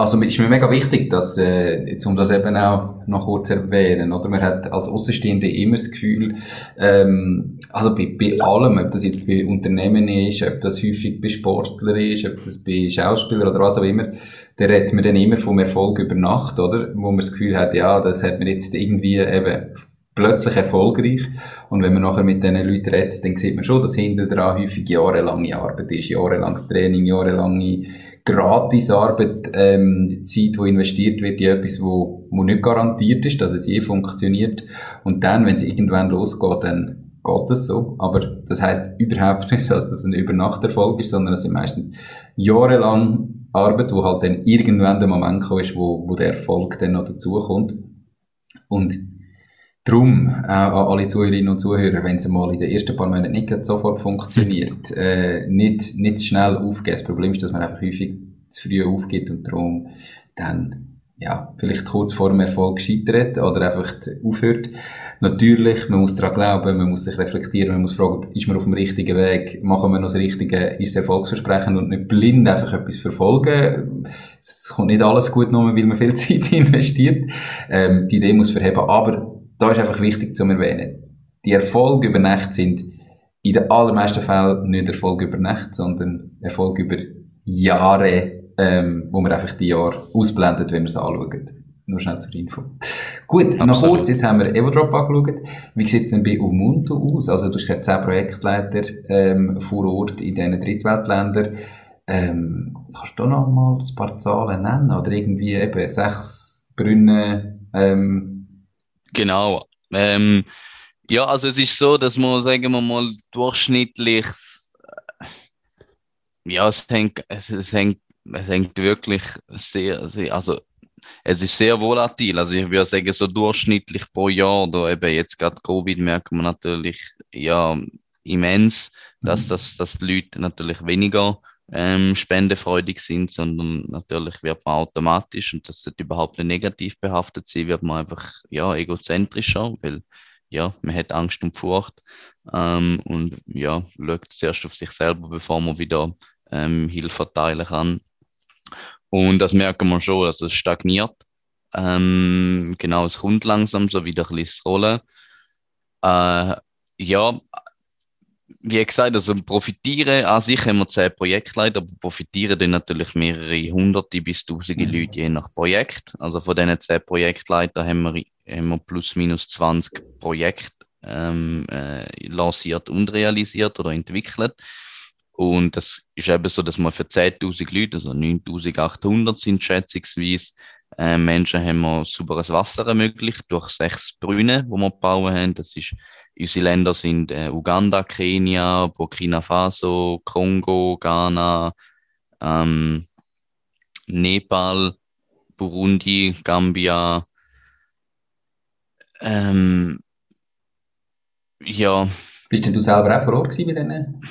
Also ist mir mega wichtig, dass, äh, um das eben auch noch kurz erwähnen, oder? Man hat als Außenstehende immer das Gefühl, ähm, also bei, bei allem, ob das jetzt bei Unternehmen ist, ob das häufig bei Sportlern ist, ob das bei Schauspielern oder was auch immer, da redet man dann immer vom Erfolg über Nacht, oder? Wo man das Gefühl hat, ja, das hat man jetzt irgendwie eben plötzlich erfolgreich. Und wenn man nachher mit diesen Leuten redet, dann sieht man schon, dass hinter dran häufig jahrelange Arbeit ist, jahrelanges Training, jahrelange Gratisarbeit, ähm, Zeit, die investiert wird in etwas, wo, wo nicht garantiert ist, dass es je funktioniert. Und dann, wenn es irgendwann losgeht, dann geht es so. Aber das heißt überhaupt nicht, dass das ein Übernachterfolg ist, sondern es sind meistens jahrelang Arbeit, wo halt dann irgendwann der Moment kommt, wo, wo der Erfolg dann noch dazukommt. Und Darum, auch an alle Zuhörerinnen und Zuhörer, wenn es mal in den ersten paar Monaten nicht sofort funktioniert, äh, nicht, nicht schnell aufgeben. Das Problem ist, dass man einfach häufig zu früh aufgibt und darum dann, ja, vielleicht kurz vor dem Erfolg scheitert oder einfach aufhört. Natürlich, man muss daran glauben, man muss sich reflektieren, man muss fragen, ist man auf dem richtigen Weg, machen wir noch das Richtige, ist es erfolgsversprechend und nicht blind einfach etwas verfolgen. Es kommt nicht alles gut nur, weil man viel Zeit investiert. Ähm, die Idee muss verheben, aber da ist einfach wichtig zu erwähnen, die Erfolge über Nacht sind in den allermeisten Fällen nicht Erfolg über Nacht, sondern Erfolg über Jahre, ähm, wo man einfach die Jahre ausblendet, wenn man es anschaut. Nur schnell zur Info. Gut, noch kurz, jetzt haben wir Evodrop angeschaut. Wie sieht es denn bei Ubuntu aus? Also du hast gesagt, 10 Projektleiter ähm, vor Ort in diesen Drittweltländern. Ähm, kannst du noch mal ein paar Zahlen nennen? Oder irgendwie eben sechs Brunnen, ähm, Genau. Ähm, ja, also es ist so, dass man, sagen wir mal, durchschnittlich, äh, ja, es hängt, es, es hängt, es hängt wirklich sehr, sehr, also es ist sehr volatil. Also ich würde sagen, so durchschnittlich pro Jahr, oder eben jetzt gerade Covid, merkt man natürlich ja immens, dass, mhm. dass, dass die Leute natürlich weniger ähm, spendefreudig sind, sondern natürlich wird man automatisch, und das sollte überhaupt nicht negativ behaftet sein, wird man einfach ja, egozentrischer, weil ja, man hat Angst und Furcht ähm, und ja, schaut zuerst auf sich selber, bevor man wieder ähm, Hilfe verteilen kann. Und das merken wir schon, also es stagniert. Ähm, genau, es kommt langsam so wieder ein bisschen Rollen. Äh, ja, wie gesagt, also profitieren an sich haben wir zehn Projektleiter, aber profitieren dann natürlich mehrere hunderte bis tausende mhm. Leute je nach Projekt. Also von diesen zehn Projektleitern haben wir, haben wir plus minus 20 Projekte ähm, äh, lanciert und realisiert oder entwickelt. Und das ist eben so, dass wir für 10.000 Leute, also 9.800 sind schätzungsweise, äh, Menschen haben wir sauberes Wasser ermöglicht durch sechs Brünnen, die wir gebaut haben. Das ist, unsere Länder sind äh, Uganda, Kenia, Burkina Faso, Kongo, Ghana, ähm, Nepal, Burundi, Gambia. Ähm, ja. Bist denn du selber auch vor Ort gewesen bei denen?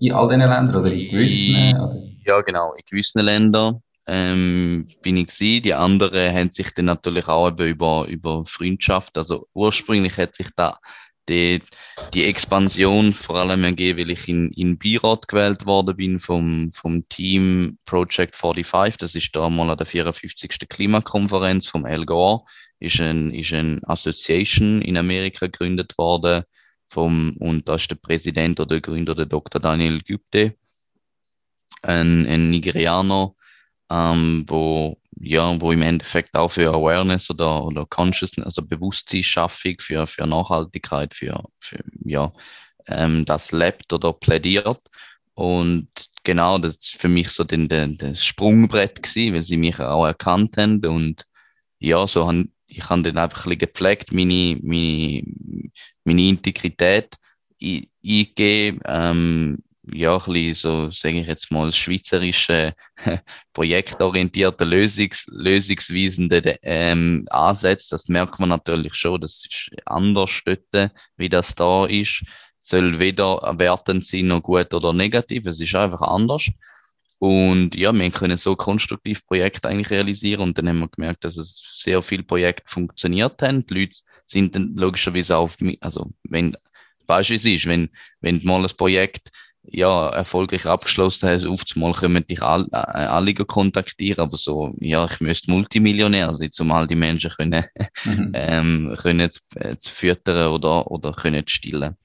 In all diesen Ländern oder in gewissen? Oder? Ja, genau, in gewissen Ländern ähm, bin ich gewesen. Die anderen haben sich dann natürlich auch eben über, über Freundschaft, also ursprünglich hat sich da die, die Expansion vor allem ergeben, weil ich in, in Beirat gewählt worden bin vom, vom Team Project 45. Das ist da mal an der 54. Klimakonferenz vom Al Gore. Ist ein, ist ein Association in Amerika gegründet worden vom, und da ist der Präsident oder der Gründer der Dr. Daniel Güpte, ein, ein Nigerianer, ähm, wo, ja, wo im Endeffekt auch für Awareness oder, oder Consciousness, also Bewusstseinsschaffung für, für Nachhaltigkeit, für, für ja, ähm, das lebt oder plädiert. Und genau, das ist für mich so den, den, das Sprungbrett gewesen, weil sie mich auch erkannt haben. Und ja, so han, ich habe dann einfach ein bisschen gepflegt, meine, meine, meine Integrität eingegeben, ähm, ja, ein bisschen so, sage ich jetzt mal, schweizerische, projektorientierte Lösungs Lösungsweisende ähm, Ansätze. Das merkt man natürlich schon, das ist anders dort, wie das da ist. Soll weder wertend sein noch gut oder negativ, es ist einfach anders. Und ja, wir können so konstruktiv Projekte eigentlich realisieren und dann haben wir gemerkt, dass es sehr viele Projekte funktioniert haben. Die Leute sind dann logischerweise auf, also wenn, weißt du, es ist, wenn, wenn mal ein Projekt ja, erfolgreich abgeschlossen hast, oft mal können dich all, äh, alle kontaktieren, aber so, ja, ich müsste Multimillionär sein, um all die Menschen können, mhm. ähm, können zu, äh, zu füttern oder, oder können zu stillen.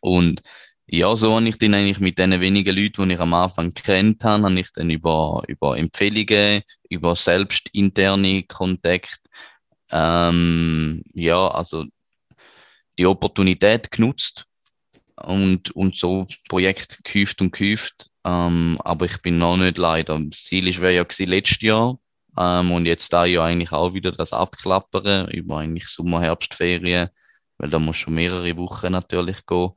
Und ja, so habe ich dann eigentlich mit den wenigen Leuten, die ich am Anfang kennt habe, habe ich dann über, über Empfehlungen, über selbstinterne Kontakte, ähm, ja, also die Opportunität genutzt und, und so Projekt gehäuft und gehäuft. Ähm, aber ich bin noch nicht leider. Das Ziel wäre ja gewesen, letztes Jahr. Ähm, und jetzt da ja eigentlich auch wieder das Abklappern über eigentlich Sommer, Herbstferien, weil da muss schon mehrere Wochen natürlich gehen.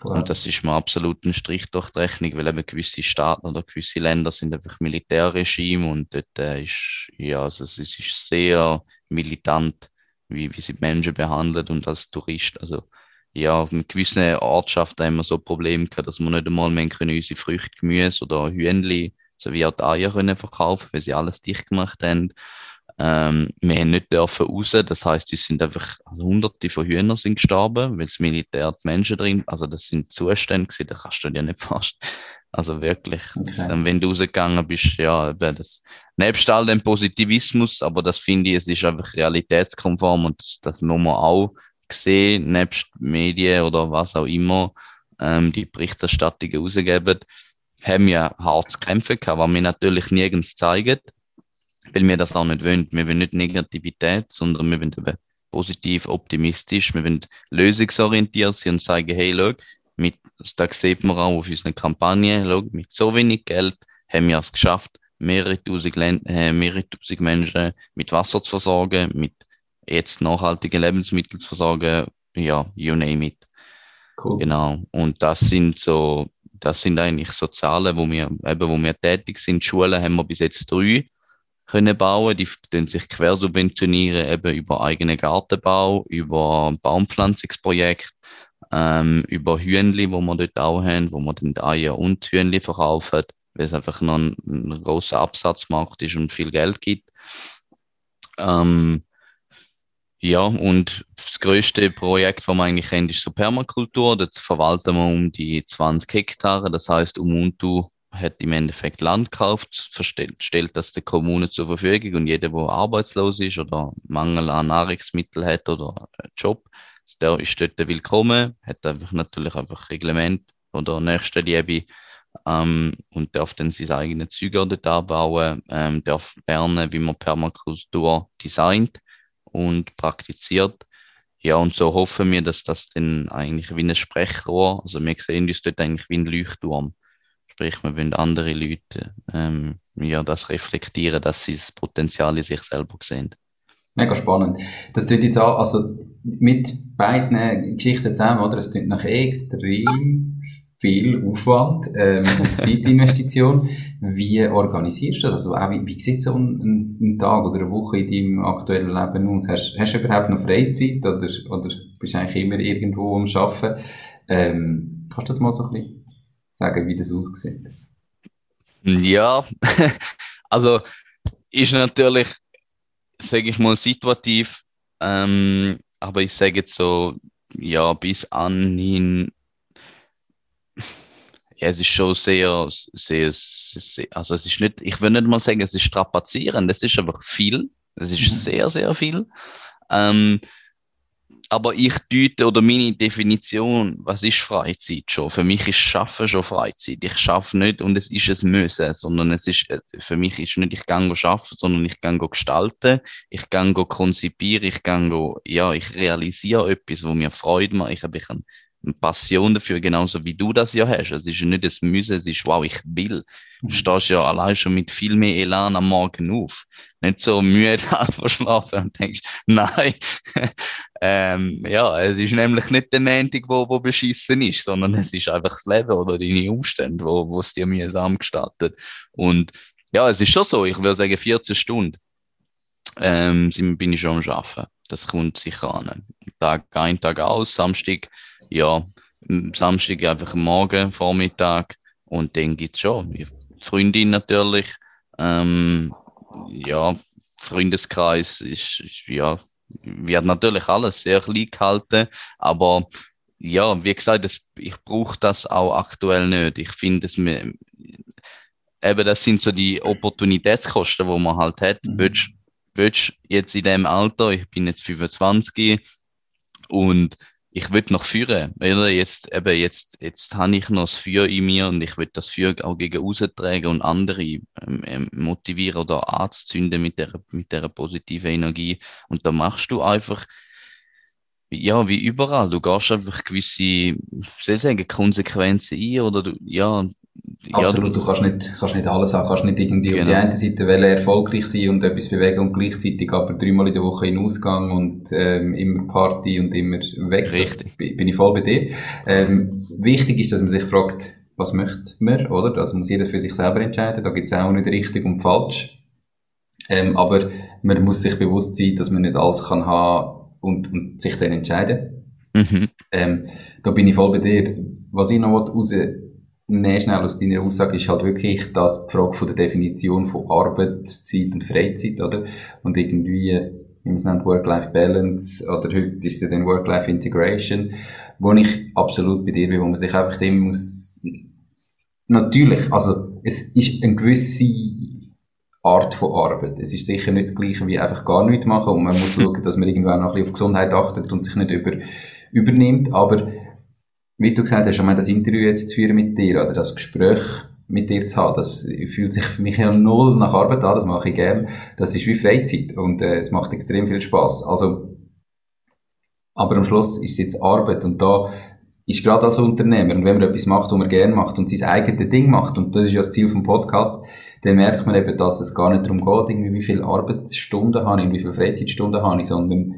Klar. Und das ist mir absolut ein Strich durch die Rechnung, weil eben gewisse Staaten oder gewisse Länder sind einfach Militärregime und dort äh, ist, ja, also es ist sehr militant, wie, wie sie Menschen behandelt und als Tourist, also ja, mit gewissen Ortschaften haben wir so Probleme gehabt, dass wir nicht einmal mehr können unsere Früchte, Gemüse oder Hühnli sowie auch die Eier können verkaufen, weil sie alles dicht gemacht haben. Ähm, wir haben nicht dürfen raus, das heißt, es sind einfach also hunderte von Hühnern sind gestorben, weil das Militär die Menschen drin, also das sind Zustände gewesen, da kannst du dir nicht fast, also wirklich, okay. das, wenn du rausgegangen bist, ja, das, nebst all dem Positivismus, aber das finde ich, es ist einfach realitätskonform und das, das muss man auch gesehen, nebst Medien oder was auch immer, ähm, die Berichterstattungen rausgeben, haben wir hart zu kämpfen gehabt, was wir natürlich nirgends zeigen, weil wir das auch nicht wollen. Wir wollen nicht Negativität, sondern wir wollen eben positiv, optimistisch, wir wollen lösungsorientiert sein und sagen, hey, schau, mit, das sieht man auch auf unseren Kampagnen, schau, mit so wenig Geld haben wir es geschafft, mehrere tausend, äh, mehrere tausend Menschen mit Wasser zu versorgen, mit jetzt nachhaltige Lebensmittel zu versorgen, ja, you name it. Cool. Genau. Und das sind so, das sind eigentlich so Zahlen, wo wir, eben, wo wir tätig sind. Schulen haben wir bis jetzt drei können bauen. Die können sich quersubventionieren, eben über eigenen Gartenbau, über Baumpflanzungsprojekt, ähm, über Hühnli, wo wir dort auch haben, wo wir dann Eier und Hühnli verkaufen, weil es einfach noch ein, ein großer Absatzmarkt ist und viel Geld gibt. Ähm, ja, und das größte Projekt, das wir eigentlich kennen, ist so Permakultur. Dort verwalten wir um die 20 Hektare. Das heißt, Umuntu hat im Endeffekt Land gekauft, stellt das der Kommune zur Verfügung und jeder, der arbeitslos ist oder Mangel an Nahrungsmitteln hat oder einen Job, der ist dort willkommen, hat einfach natürlich einfach Reglement oder nächste Liebe ähm, und darf dann sein eigenes Zeug dort anbauen, ähm, darf lernen, wie man Permakultur designt und praktiziert. Ja, und so hoffen wir, dass das dann eigentlich wie ein Sprechrohr, also wir sehen uns dort eigentlich wie ein Leuchtturm. Sprich, wir wollen andere Leute ähm, ja, das reflektieren, dass sie das Potenzial in sich selber sehen. Mega spannend. Das tut jetzt auch, also mit beiden Geschichten zusammen, oder? Es tut nach extrem viel Aufwand ähm, und Zeitinvestition. Wie organisierst du das? Also auch, wie, wie sieht so ein, ein, Tag oder eine Woche in deinem aktuellen Leben aus? Hast, hast du überhaupt noch Freizeit oder, oder bist du eigentlich immer irgendwo am Arbeiten? Ähm, kannst du das mal so ein bisschen sagen, wie das aussieht? Ja, also ist natürlich, sage ich mal, situativ, ähm, aber ich sage jetzt so, ja, bis anhin ja, es ist schon sehr, sehr, sehr, also es ist nicht, ich will nicht mal sagen, es ist strapazierend, es ist einfach viel. Es ist mhm. sehr, sehr viel. Ähm, aber ich deute oder meine Definition, was ist Freizeit schon? Für mich ist Schaffen schon Freizeit. Ich schaffe nicht und es ist es müssen, sondern es ist, für mich ist nicht, ich gehe schaffen, sondern ich gehe gestalten, ich gehe konzipieren, ich gehe, ja, ich realisiere etwas, wo mir Freude macht. Ich habe, ich eine Passion dafür, genauso wie du das ja hast. Es ist ja nicht das Müssen, es ist, wow, ich will. Du mhm. stehst ja allein schon mit viel mehr Elan am Morgen auf. Nicht so müde verschlafen und denkst, nein. ähm, ja, es ist nämlich nicht der Montag, wo, wo beschissen ist, sondern es ist einfach das Leben oder deine Umstände, wo, wo es dir mühsam gestaltet. Und ja, es ist schon so, ich würde sagen 14 Stunden ähm, bin ich schon am Arbeiten. Das kommt sicher an. Tag ein, Tag aus, Samstag, ja, Samstag einfach Morgen, Vormittag und dann gibt es schon Freundin natürlich. Ähm, ja, Freundeskreis ist, ist, ja, wird natürlich alles sehr klein gehalten, aber ja, wie gesagt, das, ich brauche das auch aktuell nicht. Ich finde es mir, eben das sind so die Opportunitätskosten, wo man halt hat. Mhm. Willst, willst jetzt in dem Alter, ich bin jetzt 25 und ich will noch führen. Oder? Jetzt, eben, jetzt, jetzt habe ich noch das Feuer in mir und ich will das Feuer auch gegen austragen und andere ähm, ähm, motivieren oder anzünden mit der, mit der positiven Energie. Und da machst du einfach, ja, wie überall. Du gehst einfach gewisse, soll ich sagen, Konsequenzen ein oder du, ja, Absolut, ja, du kannst nicht, kannst nicht alles haben, kannst nicht irgendwie genau. auf die genau. eine Seite wollen, erfolgreich sein und etwas bewegen und gleichzeitig aber dreimal in der Woche in Ausgang und ähm, immer Party und immer weg. Richtig. Das, bin ich voll bei dir. Ähm, wichtig ist, dass man sich fragt, was möchte man, oder? Also muss jeder für sich selber entscheiden, da gibt es auch nicht richtig und falsch. Ähm, aber man muss sich bewusst sein, dass man nicht alles kann haben und, und sich dann entscheiden. Mhm. Ähm, da bin ich voll bei dir. Was ich noch raus nehmen schnell aus deiner Aussage ist halt wirklich das die Frage von der Definition von Arbeitszeit und Freizeit, oder? Und irgendwie, wie man es nennt, Work-Life-Balance, oder heute ist es dann Work-Life-Integration, wo ich absolut bei dir bin, wo man sich einfach dem muss, natürlich, also, es ist eine gewisse Art von Arbeit. Es ist sicher nicht das Gleiche wie einfach gar nichts machen und man muss schauen, dass man irgendwann noch ein bisschen auf Gesundheit achtet und sich nicht über, übernimmt, aber wie du gesagt hast, um das Interview jetzt zu führen mit dir oder das Gespräch mit dir zu haben, das fühlt sich für mich ja null nach Arbeit an, das mache ich gern. Das ist wie Freizeit und äh, es macht extrem viel Spaß. Also, aber am Schluss ist es jetzt Arbeit und da ist gerade als Unternehmer und wenn man etwas macht, was man gerne macht und sein eigenes Ding macht und das ist ja das Ziel vom Podcast, dann merkt man eben, dass es gar nicht darum geht, irgendwie wie viele Arbeitsstunden habe ich, wie viele Freizeitstunden habe ich, sondern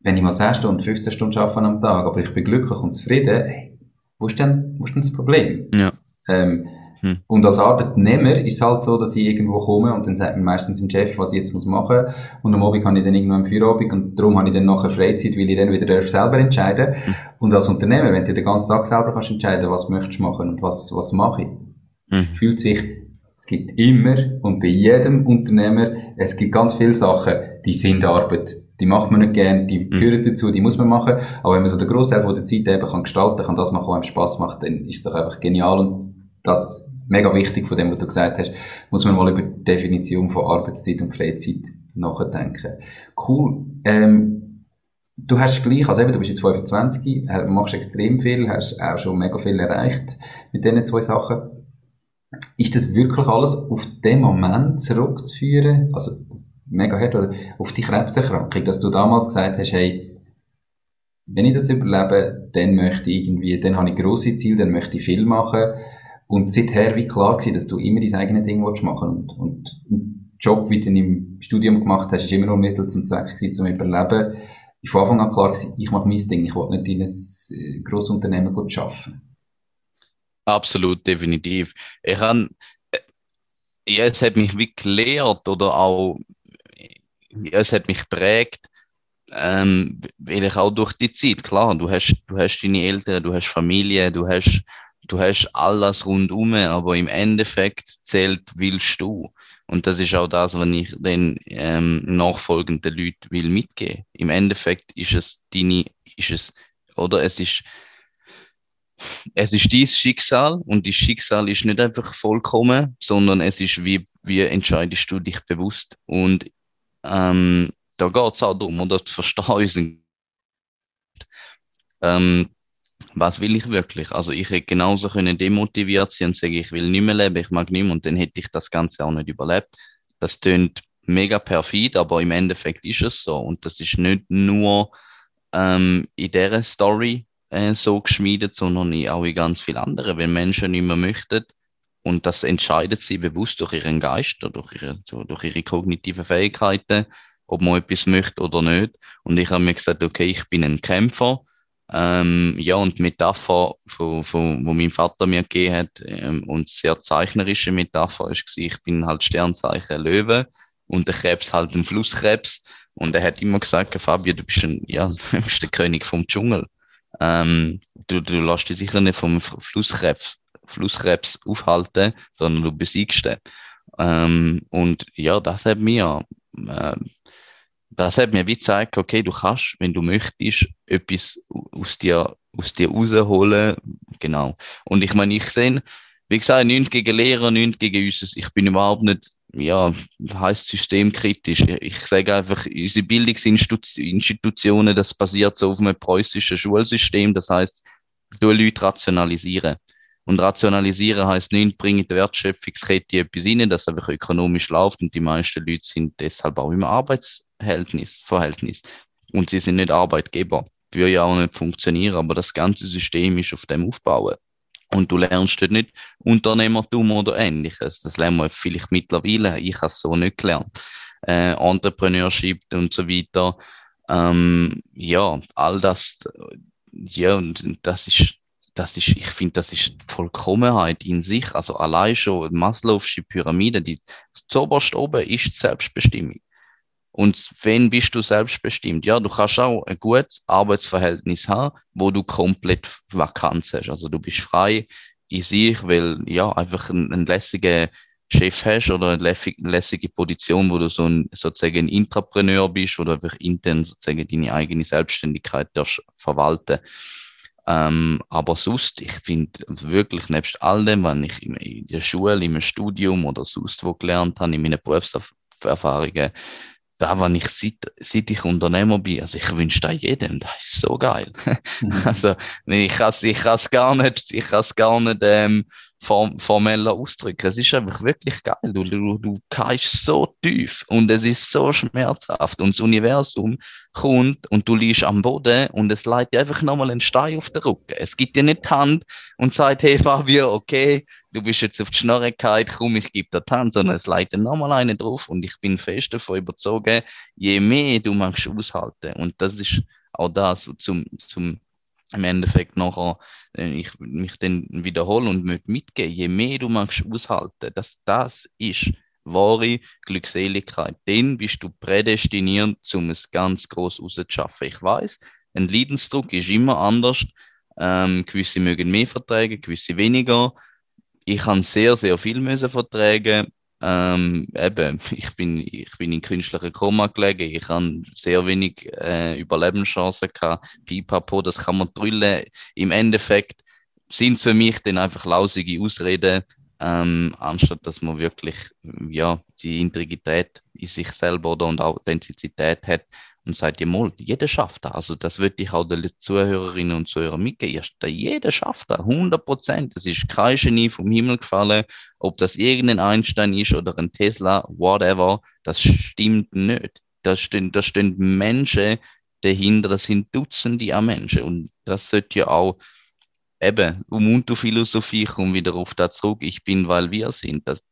wenn ich mal 10 Stunden, 15 Stunden arbeite am Tag, aber ich bin glücklich und zufrieden, hey, wo ist denn, wo ist denn das Problem? Ja. Ähm, hm. Und als Arbeitnehmer ist es halt so, dass ich irgendwo komme und dann sagt mir meistens ein Chef, was ich jetzt muss machen und am Abend habe ich dann irgendwann Feierabend und darum habe ich dann nachher Freizeit, weil ich dann wieder selber entscheiden hm. Und als Unternehmer, wenn du den ganzen Tag selber kannst entscheiden, was möchtest du machen und was, was mache ich, hm. fühlt sich, es gibt immer und bei jedem Unternehmer, es gibt ganz viele Sachen, die sind Arbeit die macht man nicht gern, die mhm. gehören dazu, die muss man machen. Aber wenn man so den Großteil von der Zeit eben kann gestalten kann, das machen, was einem Spass macht, dann ist es doch einfach genial und das mega wichtig von dem, was du gesagt hast, muss man mal über die Definition von Arbeitszeit und Freizeit nachdenken. Cool. Ähm, du hast gleich, also eben, du bist jetzt 25, machst extrem viel, hast auch schon mega viel erreicht mit diesen zwei Sachen. Ist das wirklich alles auf den Moment zurückzuführen? Also, mega hart, oder auf die Krebserkrankung, dass du damals gesagt hast, hey, wenn ich das überlebe, dann möchte ich irgendwie, dann habe ich grosse Ziele, dann möchte ich viel machen. Und seither wie klar gewesen, dass du immer dein eigenes Ding machen und, und ein Job, wie du im Studium gemacht hast, ist immer nur Mittel zum Zweck gewesen, zum Überleben. Ich von Anfang an klar gewesen, ich mache mein Ding, ich will nicht in ein äh, grosses Unternehmen gut arbeiten. Absolut, definitiv. Ich habe, äh, ja, es hat mich wie gelehrt oder auch ja, es hat mich prägt, ähm, weil ich auch durch die Zeit, klar, du hast, du hast deine Eltern, du hast Familie, du hast, du hast alles rundum, aber im Endeffekt zählt willst du. Und das ist auch das, was ich den ähm, nachfolgenden Leuten will mitgeben. Im Endeffekt ist es deine, ist es, oder es ist, es ist dein Schicksal und das Schicksal ist nicht einfach vollkommen, sondern es ist wie, wie entscheidest du dich bewusst. Und ähm, da geht es auch darum, oder zu verstehen ähm, was will ich wirklich? Also ich hätte genauso können demotiviert sein und sagen, ich will nicht mehr leben, ich mag nicht mehr und dann hätte ich das Ganze auch nicht überlebt. Das tönt mega perfid, aber im Endeffekt ist es so und das ist nicht nur ähm, in dieser Story äh, so geschmiedet, sondern auch in ganz vielen anderen. Wenn Menschen nicht mehr möchten, und das entscheidet sie bewusst durch ihren Geist oder durch ihre, durch ihre kognitiven Fähigkeiten, ob man etwas möchte oder nicht. Und ich habe mir gesagt, okay, ich bin ein Kämpfer. Ähm, ja, und die Metapher, wo mein Vater mir gegeben hat, ähm, und sehr zeichnerische Metapher, ist ich bin halt Sternzeichen Löwe und der Krebs halt ein Flusskrebs. Und er hat immer gesagt, Fabio, du bist, ein, ja, du bist der König vom Dschungel. Ähm, du, du lässt dich sicher nicht vom Flusskrebs, Flusskrebs aufhalten, sondern du besiegst den. Ähm, und ja, das hat mir, äh, das hat mir wie gezeigt, okay, du kannst, wenn du möchtest, etwas aus dir, aus dir rausholen. Genau. Und ich meine, ich sehe, wie gesagt, nichts gegen Lehrer, nichts gegen uns. Ich bin überhaupt nicht, ja, heißt systemkritisch. Ich, ich sage einfach, unsere Bildungsinstitutionen, das basiert so auf einem preußischen Schulsystem. Das heißt, du Leute rationalisieren. Und rationalisieren heißt nicht, bringen die Wertschöpfungskette etwas rein, das einfach ökonomisch läuft und die meisten Leute sind deshalb auch im Arbeitsverhältnis, Verhältnis. Und sie sind nicht Arbeitgeber. Würde ja auch nicht funktionieren, aber das ganze System ist auf dem aufbauen. Und du lernst dort nicht Unternehmertum oder ähnliches. Das lernen wir vielleicht mittlerweile. Ich habe es so nicht gelernt. Äh, Entrepreneurship und so weiter. Ähm, ja, all das, ja, und das ist, das ist, ich finde, das ist Vollkommenheit in sich. Also allein schon Maslow'sche Pyramide, die zuoberst oben ist die Selbstbestimmung. Und wenn bist du selbstbestimmt? Ja, du kannst auch ein gutes Arbeitsverhältnis haben, wo du komplett Vakanz hast. Also du bist frei in sich, weil ja einfach ein, ein lässiger Chef hast oder eine lässige Position, wo du so ein, sozusagen ein Intrapreneur bist oder einfach intern sozusagen deine eigene Selbstständigkeit darfst verwalten. Ähm, aber sonst, ich finde wirklich, nebst all dem, was ich in der Schule, im Studium oder sonst wo gelernt habe, in meinen Berufserfahrungen, da, was ich seit, seit ich Unternehmer bin, also ich wünsche da jedem, das ist so geil. Mhm. Also, ich kann es ich kann's gar nicht, ich kann gar nicht ähm, form, formeller ausdrücken. Es ist einfach wirklich geil. Du, du, du kannst so tief und es ist so schmerzhaft und das Universum kommt und du liegst am Boden und es leitet dir einfach nochmal einen Stein auf den Rücken. Es gibt dir nicht die Hand und sagt, hey Fabio, okay, du bist jetzt auf die Schnorrigkeit, komm, ich gebe dir die Hand, sondern es leitet nochmal einen drauf und ich bin fest davon überzogen, je mehr du magst aushalten und das ist auch das zum, zum im Endeffekt nachher äh, ich mich dann wiederhole und mitgeben, je mehr du magst aushalten, dass das ist wahre Glückseligkeit. Dann bist du prädestiniert, um es ganz groß rauszuschaffen. Ich weiß, ein Leidensdruck ist immer anders. Ähm, gewisse mögen mehr vertragen, gewisse weniger. Ich kann sehr, sehr viel müssen vertragen. Ähm, eben, ich bin, ich bin in künstlicher Koma gelegen, ich habe sehr wenig äh, Überlebenschancen gehabt, pipapo, das kann man drüllen. Im Endeffekt sind für mich dann einfach lausige Ausreden, ähm, anstatt dass man wirklich ja, die Integrität in sich selber oder und Authentizität hat und sagt, ja mal, jeder schafft das. Also das würde ich auch den Zuhörerinnen und Zuhörern mitgeben. Jeder schafft das, 100 Prozent. Das ist kein Genie vom Himmel gefallen. Ob das irgendein Einstein ist oder ein Tesla, whatever, das stimmt nicht. Da stehen, da stehen Menschen dahinter, das sind Dutzende an Menschen. Und das sollte ja auch eben, Ubuntu-Philosophie, ich komme wieder auf das zurück, ich bin, weil wir sind. Das,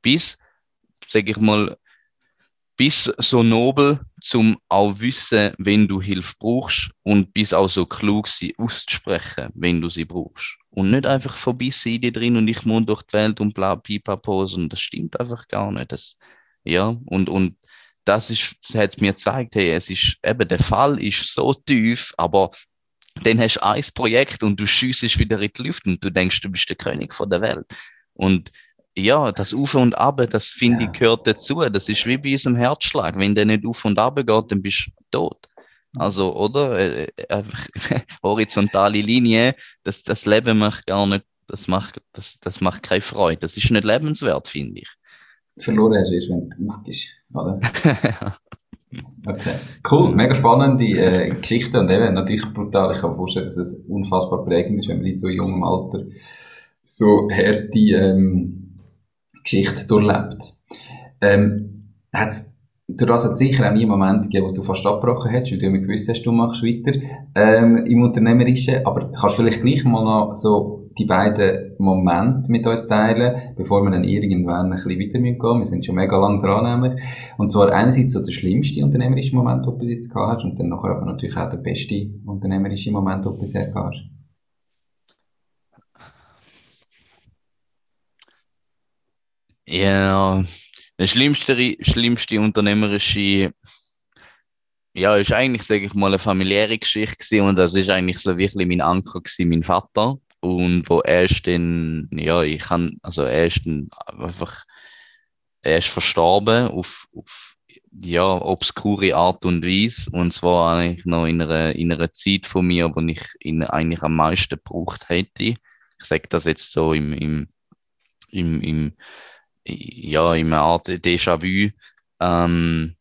bis, sage ich mal, bis so nobel, zum auch wissen, wenn du Hilfe brauchst und bis auch so klug sie auszusprechen, wenn du sie brauchst. Und nicht einfach verbissen in dir drin und ich muss durch die Welt und bla pipapo, und das stimmt einfach gar nicht. Das, ja, und, und das ist, das hat mir gezeigt, hey, es ist, eben, der Fall ist so tief, aber dann hast du ein Projekt und du schiessest wieder in die Luft und du denkst, du bist der König von der Welt. Und ja, das Auf und Ab, das finde ja. ich gehört dazu. Das ist wie bei unserem Herzschlag. Wenn der nicht auf und ab geht, dann bist du tot. Also, oder? Äh, äh horizontale Linie, das, das Leben macht gar nicht, das macht, das, das macht keine Freude. Das ist nicht lebenswert, finde ich. Verloren hast du erst, wenn du aufgehst, oder? Okay, cool, mega spannende äh, Geschichte und eben natürlich brutal. Ich kann mir vorstellen, dass es unfassbar prägend ist, wenn man in so jungem Alter so harte ähm, Geschichte durchlebt. Ähm, hat's durch das hat sicher auch nie einen Moment gegeben, wo du fast abgebrochen hättest, weil du immer gewusst hast, du machst weiter ähm, im Unternehmerischen. Aber kannst du vielleicht gleich mal noch so die beiden Momente mit uns teilen, bevor wir dann irgendwann ein bisschen weiter gehen Wir sind schon mega lang dran. Und zwar einerseits so der schlimmste unternehmerische Moment, den du bis jetzt gehabt hast, und dann nachher aber natürlich auch der beste unternehmerische Moment, den du bisher gehabt hast. Ja, der schlimmste, schlimmste unternehmerische, ja, ist eigentlich, sage ich mal, eine familiäre Geschichte gewesen und das ist eigentlich so wirklich mein Anker gewesen, mein Vater. Und wo er ist dann, ja, ich kann, also er ist dann einfach, er ist verstorben auf, auf ja, obskure Art und Weise. Und zwar eigentlich noch in einer, in einer Zeit von mir, wo ich ihn eigentlich am meisten gebraucht hätte. Ich sage das jetzt so im, im, im, im ja, in einer Art Déjà-vu. Ähm,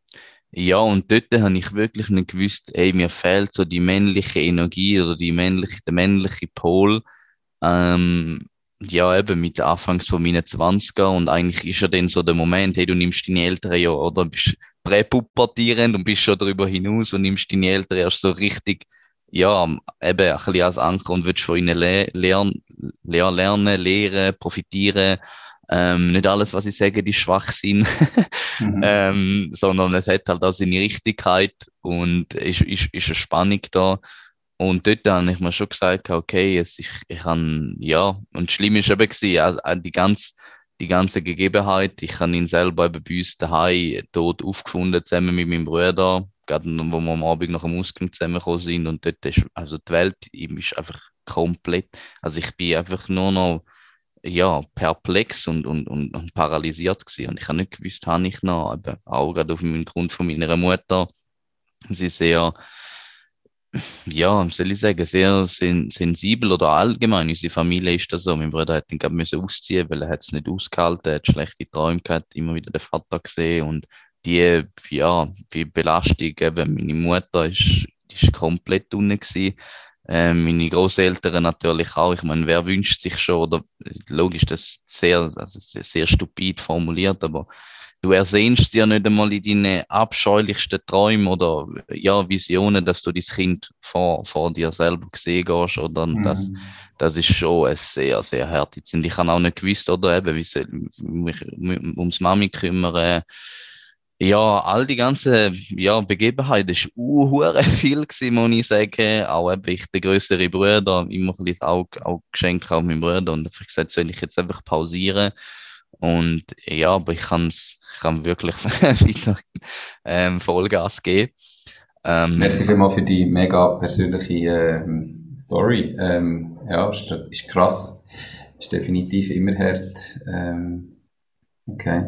ja, und dort habe ich wirklich nicht gewusst, ey, mir fehlt so die männliche Energie oder die männliche, der männliche Pol. Ähm, ja, eben mit Anfangs von meinen 20er und eigentlich ist ja dann so der Moment, hey, du nimmst deine Eltern ja oder bist präpubertierend und bist schon darüber hinaus und nimmst deine Eltern erst so richtig, ja, eben ein bisschen als Anker und willst von ihnen le lernen, lernen, lehren, profitieren ähm, nicht alles, was ich sage, ist Schwachsinn, mhm. ähm, sondern es hat halt auch seine Richtigkeit und ist, ist, ist eine Spannung da. Und dort habe ich mir schon gesagt, okay, es, ich, ich kann, ja, und schlimm ist eben gewesen, also die ganze, die ganze Gegebenheit, ich habe ihn selber eben bei uns daheim tot aufgefunden, zusammen mit meinem Bruder, gerade wo wir am Abend nach dem Ausgang zusammengekommen sind und dort ist, also die Welt ihm ist einfach komplett, also ich bin einfach nur noch ja, perplex und, und, und, und paralysiert gewesen. Und ich habe nicht gewusst, habe ich noch, eben auch gerade auf den Grund von meiner Mutter, sie sehr, ja, soll ich sagen, sehr sen sensibel oder allgemein. Unsere Familie ist das so. Mein Bruder hat ihn gerade müssen ausziehen, weil er hat es nicht ausgehalten, er hat schlechte Träume gehabt, immer wieder den Vater gesehen und die, ja, die Belastung, eben, meine Mutter ist, ist komplett unten gewesen. Ähm, meine Großeltern natürlich auch. Ich meine, wer wünscht sich schon, oder logisch, das ist sehr, also sehr stupid formuliert, aber du ersehnst dir nicht einmal in deinen abscheulichsten Träumen oder ja, Visionen, dass du dein Kind vor, vor dir selber gesehen hast. Oder mhm. das, das ist schon ein sehr, sehr harte Und ich habe auch nicht gewusst, oder eben, wie sie mich ums Mami kümmern ja, all die ganzen ja, Begebenheiten, das war viel gewesen, muss ich sagen. Auch eben ich, der größere Bruder, immer ein bisschen Auge, Auge geschenkt auf meinen Bruder und ich gesagt, soll ich jetzt einfach pausieren? Und ja, aber ich, kann's, ich kann wirklich weiterhin ähm, Vollgas geben. Ähm, Merci vielmals für die mega persönliche äh, Story. Ähm, ja, ist, ist krass. Ist definitiv immer hart. Ähm, okay.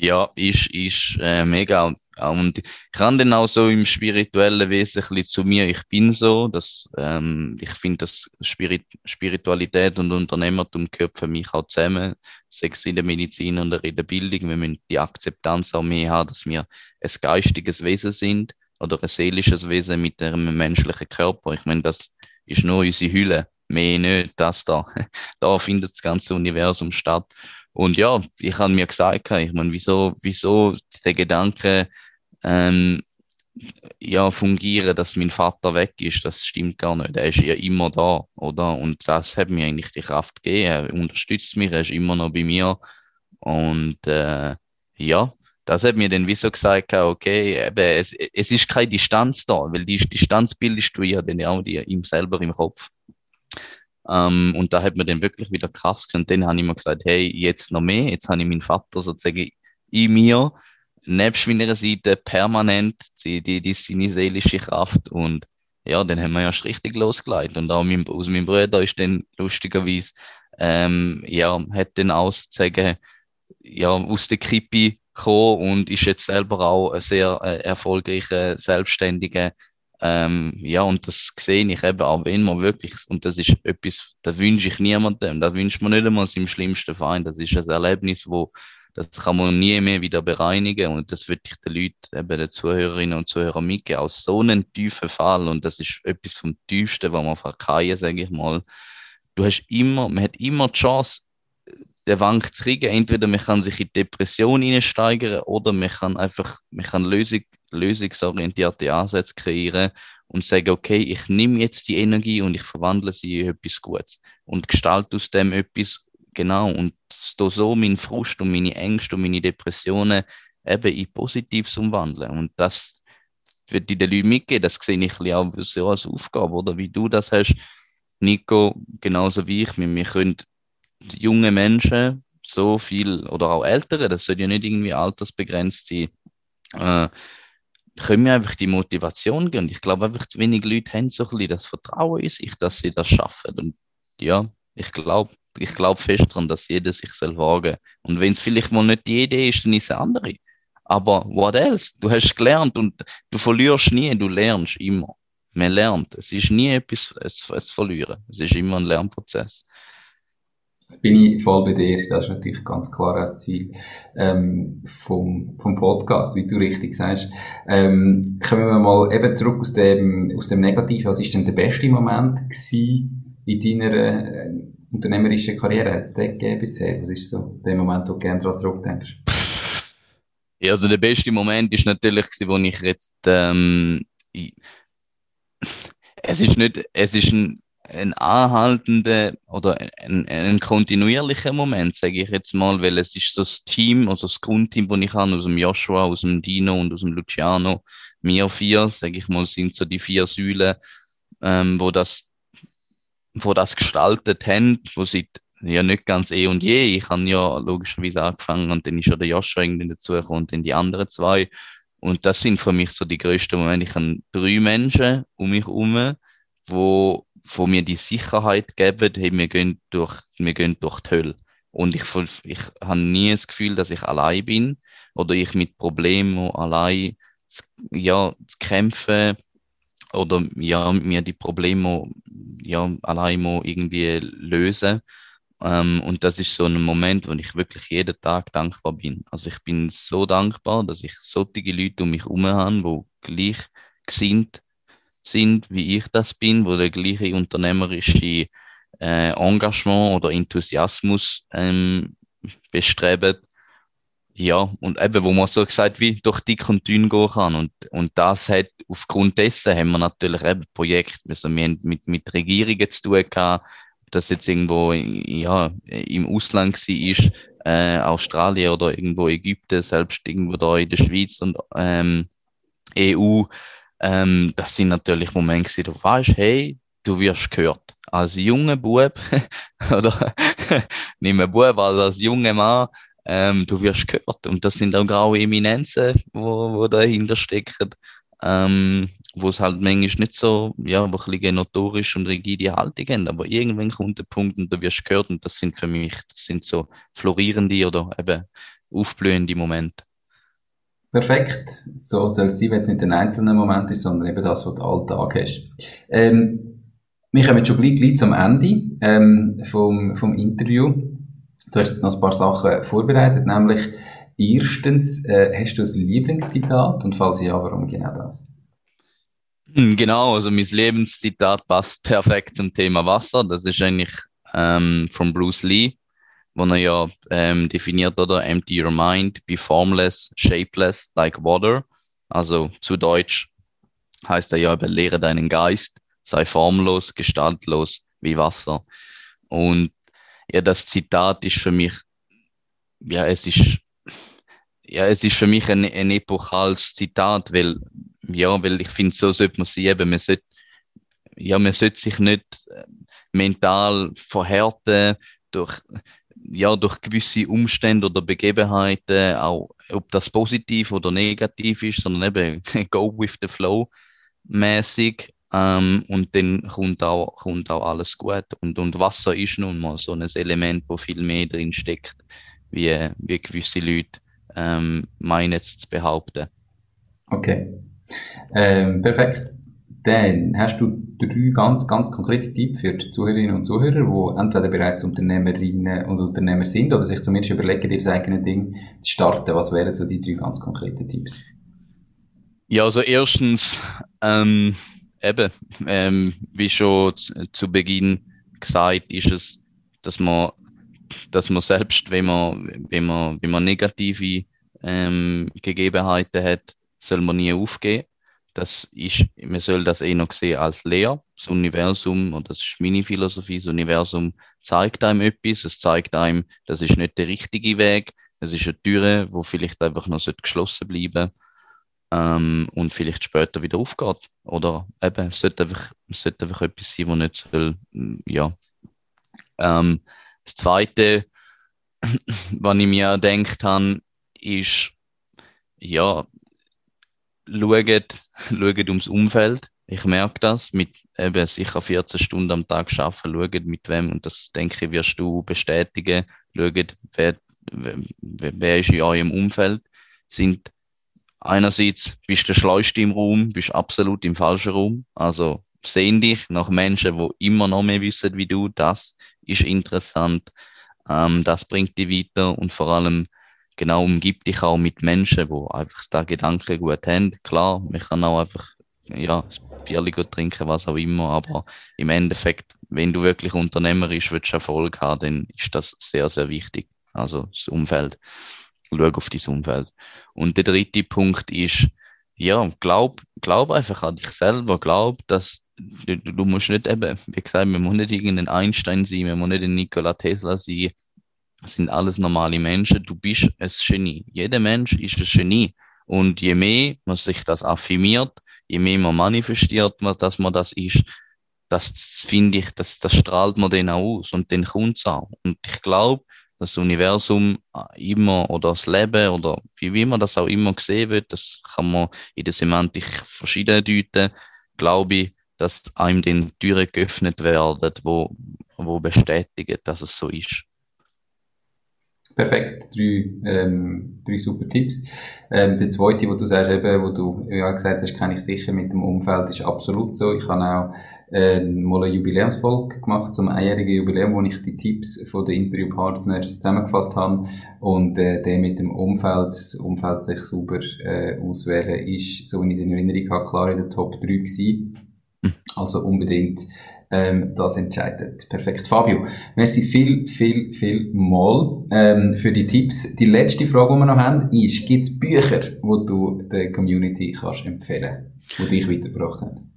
Ja, ist, ist äh, mega. Und ich kann dann auch so im spirituellen Wesen ein zu mir, ich bin so, dass, ähm, ich finde, dass Spirit Spiritualität und Unternehmertum gehört für mich auch zusammen, sei es in der Medizin oder in der Bildung. Wir müssen die Akzeptanz auch mehr haben, dass wir ein geistiges Wesen sind oder ein seelisches Wesen mit einem menschlichen Körper. Ich meine, das ist nur unsere Hülle, mehr nicht, das da. da findet das ganze Universum statt. Und ja, ich habe mir gesagt, ich meine, wieso, wieso der Gedanke ähm, ja, fungieren, dass mein Vater weg ist, das stimmt gar nicht. Er ist ja immer da, oder? Und das hat mir eigentlich die Kraft gegeben. Er unterstützt mich, er ist immer noch bei mir. Und äh, ja, das hat mir dann wieso gesagt, okay, eben, es, es ist keine Distanz da, weil die Distanz bildest du ja dann auch dir ihm selber im Kopf. Ähm, und da hat mir dann wirklich wieder Kraft gesehen. Und dann habe ich mir gesagt, hey, jetzt noch mehr. Jetzt habe ich meinen Vater sozusagen in mir, nebst meiner Seite permanent, die, die, die seine seelische Kraft. Und ja, dann haben wir ja richtig losgelegt. Und auch mein, aus meinem Bruder ist dann lustigerweise, ähm, ja, hat dann auch sozusagen, ja, aus der Krippe gekommen und ist jetzt selber auch ein sehr äh, erfolgreicher, selbstständiger ähm, ja, und das sehe ich eben auch, man wirklich, und das ist etwas, das wünsche ich niemandem, das wünscht man nicht einmal seinem schlimmsten Feind, das ist ein Erlebnis, wo, das kann man nie mehr wieder bereinigen. Und das würde ich den Leuten, eben den Zuhörerinnen und Zuhörern mitgeben, aus so einem tiefen Fall und das ist etwas vom Tiefsten, was man verkehren, sage ich mal. Du hast immer, man hat immer die Chance, den Wank zu kriegen. Entweder man kann sich in Depression hineinsteigern oder man kann einfach man kann Lösung, lösungsorientierte Ansätze kreieren und sagen, okay, ich nehme jetzt die Energie und ich verwandle sie in etwas Gutes und gestalte aus dem etwas genau und so meinen Frust und meine Ängste und meine Depressionen eben in Positives umwandeln. Und das wird ich den Leuten mitgeben, das sehe ich auch so als Aufgabe, oder wie du das hast, Nico, genauso wie ich. Wir, können junge Menschen so viel, oder auch Ältere, das soll ja nicht irgendwie altersbegrenzt sein, äh, können wir einfach die Motivation geben. Und ich glaube einfach, zu wenig Leute haben so ein bisschen das Vertrauen in sich, dass sie das schaffen. Und ja, ich glaube ich glaub fest daran, dass jeder sich soll wagen Und wenn es vielleicht mal nicht die Idee ist, dann ist es eine andere. Aber what else? Du hast gelernt und du verlierst nie, du lernst immer. Man lernt. Es ist nie etwas zu Verlieren. Es ist immer ein Lernprozess. Bin ich voll bei dir. Das ist natürlich ganz klar das Ziel ähm, vom, vom Podcast, wie du richtig sagst. Ähm, kommen wir mal eben zurück aus dem, aus dem Negativen. Was ist denn der beste Moment in deiner äh, unternehmerischen Karriere? Hat es den gegeben bisher? Was ist so der Moment, wo du gerne daran zurückdenkst? Ja, also der beste Moment ist natürlich, wo ich jetzt ähm, ich, es ist nicht, es ist ein ein anhaltender oder ein, ein kontinuierlicher Moment, sage ich jetzt mal, weil es ist so das Team, also das Grundteam, das ich habe, aus dem Joshua, aus dem Dino und aus dem Luciano, mir vier, sage ich mal, sind so die vier Säulen, ähm, wo das, wo das gestaltet haben, wo sie ja nicht ganz eh und je. Ich habe ja logischerweise angefangen und dann ist ja der Joshua irgendwie dazugekommen und dann die anderen zwei. Und das sind für mich so die größten Momente. Ich habe drei Menschen um mich herum, wo wo mir die Sicherheit geben, hey, wir gehen durch, wir gehen durch die Hölle. Und ich, ich habe nie das Gefühl, dass ich allein bin oder ich mit Problemen allein ja, kämpfe oder ja, mir die Probleme ja, allein irgendwie lösen. Ähm, und das ist so ein Moment, wo ich wirklich jeden Tag dankbar bin. Also ich bin so dankbar, dass ich solche Leute um mich herum habe, die gleich sind sind, wie ich das bin, wo der gleiche unternehmerische äh, Engagement oder Enthusiasmus ähm, bestreben. Ja, und eben, wo man so gesagt wie durch dick und dünn gehen kann. Und, und das hat, aufgrund dessen haben wir natürlich eben Projekte, also wir haben mit, mit Regierungen zu tun gehabt, das jetzt irgendwo ja, im Ausland war, äh, Australien oder irgendwo Ägypten, selbst irgendwo da in der Schweiz und ähm, EU, ähm, das sind natürlich Momente, du weißt, hey, du wirst gehört. Als junger Bub, oder nicht mehr Bub, also als junger Mann, ähm, du wirst gehört. Und das sind auch graue Eminenzen, wo, wo dahinter stecken, ähm, wo es halt manchmal nicht so, ja, wo ein bisschen notorisch und rigide Haltung haben. Aber irgendwann kommt der Punkt und du wirst gehört und das sind für mich, das sind so florierende oder eben aufblühende Momente. Perfekt. So soll es sein, wenn es nicht ein einzelner Moment ist, sondern eben das, was du Alltag hast. Ähm, wir kommen jetzt schon gleich, zum Ende ähm, vom, vom Interview. Du hast jetzt noch ein paar Sachen vorbereitet, nämlich erstens, äh, hast du ein Lieblingszitat und falls ja, warum genau das? Hm, genau, also mein Lebenszitat passt perfekt zum Thema Wasser. Das ist eigentlich ähm, von Bruce Lee wo er ja ähm, definiert, oder? Empty your mind, be formless, shapeless, like water. Also zu Deutsch heißt er ja, überlehre deinen Geist, sei formlos, gestaltlos wie Wasser. Und ja, das Zitat ist für mich, ja, es ist, ja, es ist für mich ein, ein epochales Zitat, weil, ja, weil ich finde, so sollte man sie eben, man sollte, ja, man sollte sich nicht äh, mental verhärten durch ja, durch gewisse Umstände oder Begebenheiten, auch ob das positiv oder negativ ist, sondern eben go with the flow mäßig. Ähm, und dann kommt auch, kommt auch alles gut. Und, und Wasser ist nun mal so ein Element, wo viel mehr drin steckt, wie, wie gewisse Leute ähm, meinen zu behaupten. Okay. Ähm, perfekt. Dann hast du drei ganz, ganz konkrete Tipps für die Zuhörerinnen und Zuhörer, die entweder bereits Unternehmerinnen und Unternehmer sind oder sich zumindest überlegen, ihr eigenes Ding zu starten. Was wären so die drei ganz konkreten Tipps? Ja, also erstens, ähm, eben, ähm, wie schon zu, Beginn gesagt, ist es, dass man dass man selbst, wenn man, wenn man, wenn man negative ähm, Gegebenheiten hat, soll man nie aufgeben. Das ist, man soll das eh noch sehen als Lehr. Das Universum, und das ist meine Philosophie, das Universum zeigt einem etwas, es zeigt einem, das ist nicht der richtige Weg, es ist eine Tür, wo vielleicht einfach noch geschlossen bleiben ähm, und vielleicht später wieder aufgeht. Oder eben, es sollte einfach, es sollte einfach etwas sein, was nicht soll, ja. Ähm, das Zweite, was ich mir gedacht habe, ist, ja, schaut, schaut ums Umfeld. Ich merke das, mit eben sicher 14 Stunden am Tag arbeiten, schaut mit wem, und das denke ich, wirst du bestätigen, schaut, wer, wer, wer ist in eurem Umfeld, sind einerseits bist du der Schleuste im Raum, bist absolut im falschen Raum, also sehen dich nach Menschen, die immer noch mehr wissen wie du, das ist interessant, ähm, das bringt dich weiter und vor allem genau umgib dich auch mit Menschen, die einfach da Gedanken gut haben. Klar, man kann auch einfach ja, ein Bier trinken, was auch immer, aber im Endeffekt, wenn du wirklich unternehmerisch willst, Erfolg haben, dann ist das sehr, sehr wichtig. Also das Umfeld. Schau auf dein Umfeld. Und der dritte Punkt ist, ja, glaub, glaub einfach an dich selber, glaub, dass du, du musst nicht eben, wie gesagt, man muss nicht irgendein Einstein sein, man muss nicht ein Nikola Tesla sein, das sind alles normale Menschen. Du bist ein Genie. Jeder Mensch ist ein Genie. Und je mehr man sich das affirmiert, je mehr man manifestiert, dass man das ist, das finde ich, das, das strahlt man dann auch aus und dann kommt es auch. Und ich glaube, das Universum immer oder das Leben oder wie, wie man das auch immer gesehen wird, das kann man in der Semantik verschieden deuten, glaube ich, dass einem den Türen geöffnet werden, wo, wo bestätigen, dass es so ist. Perfekt, drei, ähm, drei super Tipps. Ähm, der zweite, wo du sagst, eben, wo du ja gesagt hast, kenne ich sicher mit dem Umfeld, ist absolut so. Ich habe auch äh, mal eine Jubiläumsfolge gemacht zum einjährigen Jubiläum, wo ich die Tipps von den Interviewpartnern zusammengefasst habe und äh, der mit dem Umfeld, das Umfeld sich super äh, auswählen, ist, so wie ich es in Erinnerung habe, klar in der Top 3 gewesen. Hm. Also unbedingt ähm, das entscheidet. Perfekt. Fabio, merci viel, viel, viel mal ähm, für die Tipps. Die letzte Frage, die wir noch haben, ist, gibt es Bücher, die du der Community kannst empfehlen die dich weitergebracht haben?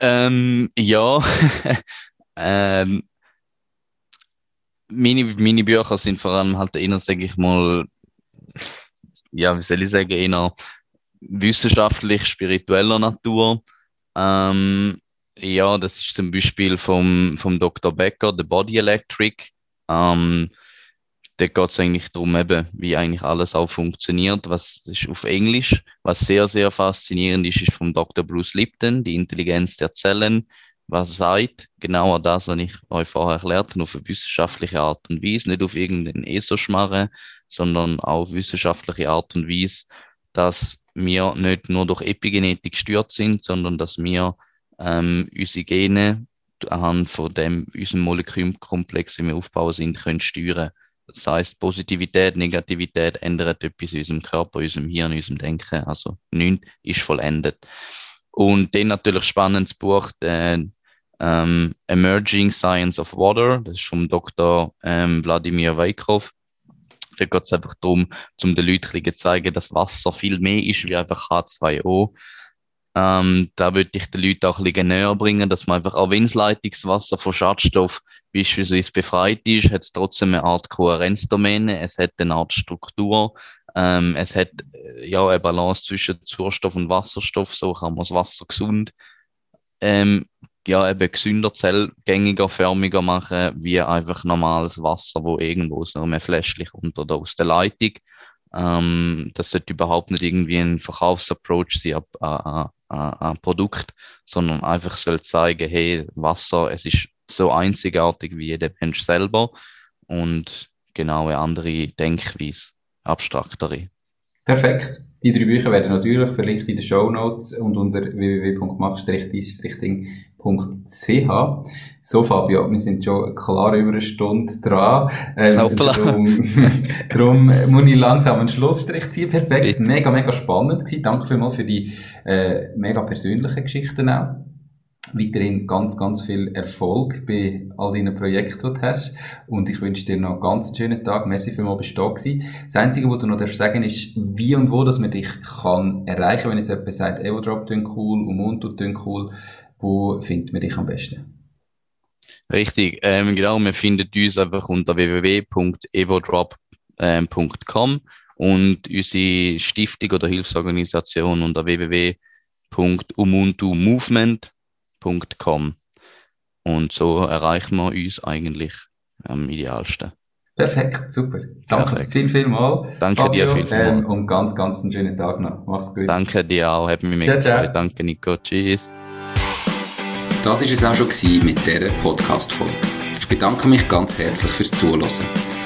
Ähm, ja. ähm, meine, meine Bücher sind vor allem halt eher, sage ich mal, ja, wie soll ich sagen, eher wissenschaftlich, spiritueller Natur. Ähm, ja, das ist zum Beispiel vom, vom Dr. Becker, The Body Electric. Ähm, da geht es eigentlich darum, eben, wie eigentlich alles auch funktioniert. Was ist auf Englisch, was sehr, sehr faszinierend ist, ist vom Dr. Bruce Lipton, die Intelligenz der Zellen. Was sagt genauer das, was ich euch vorher erklärt habe, auf eine wissenschaftliche Art und Weise, nicht auf irgendeinen ESO-Schmarre, sondern auf wissenschaftliche Art und Weise, dass wir nicht nur durch Epigenetik gestört sind, sondern dass wir ähm, unsere Gene anhand von dem unserem Molekülkomplex, den wir aufbauen sind, können steuern. Das heißt, Positivität, Negativität ändert etwas in unserem Körper, in unserem Hirn, in unserem Denken. Also nichts ist vollendet. Und dann natürlich spannendes Buch, der, ähm, Emerging Science of Water, das ist vom Dr. Ähm, Wladimir Weikov. Da geht es einfach darum, um den Leuten zu zeigen, dass Wasser viel mehr ist wie einfach H2O. Ähm, da würde ich den Leuten auch ein bisschen näher bringen, dass man einfach, auch wenn das Leitungswasser von Schadstoff beispielsweise befreit ist, hat es trotzdem eine Art Kohärenzdomäne, es hat eine Art Struktur, ähm, es hat äh, ja eine Balance zwischen Sauerstoff und Wasserstoff, so kann man das Wasser gesund, ähm, ja, eben gesünder, zellgängiger, förmiger machen, wie einfach normales Wasser, wo irgendwo so einem Fläschchen kommt oder aus der Leitung. Ähm, das sollte überhaupt nicht irgendwie ein Verkaufsapproach sein an, ein Produkt, sondern einfach soll zeigen, hey, Wasser, es ist so einzigartig wie jeder Mensch selber und genau eine andere Denkweise, abstraktere. Perfekt. Die drei Bücher werden natürlich verlinkt in den Show Notes und unter www.mach-ding.ch. So, Fabio, wir sind schon klar über eine Stunde dran. Ähm, darum, darum muss ich langsam einen Schlussstrich ziehen. Perfekt. Mega, mega spannend gewesen. Danke vielmals für die äh, mega persönlichen Geschichten auch. Weiterhin ganz, ganz viel Erfolg bei all deinen Projekten, die du hast. Und ich wünsche dir noch einen ganz schönen Tag. Merci vielmals, bist du da gewesen. Das Einzige, was du noch darfst sagen ist, wie und wo, dass man dich kann erreichen, wenn jetzt jemand sagt, Evodrop tun cool, Umuntu tun cool. Wo findet man dich am besten? Richtig, ähm, genau, man findet uns einfach unter www.evodrop.com und unsere Stiftung oder Hilfsorganisation unter www.umuntumovement.com. Und so erreichen wir uns eigentlich am idealsten. Perfekt, super. Danke Perfekt. viel, viel mal. Danke Fabio, dir viel, viel ähm, und ganz, ganz einen schönen Tag noch. Mach's gut. Danke dir auch. Hat mich mega gefreut. Danke, Nico. Tschüss. Das war es auch schon mit dieser Podcast-Folge. Ich bedanke mich ganz herzlich fürs Zuhören.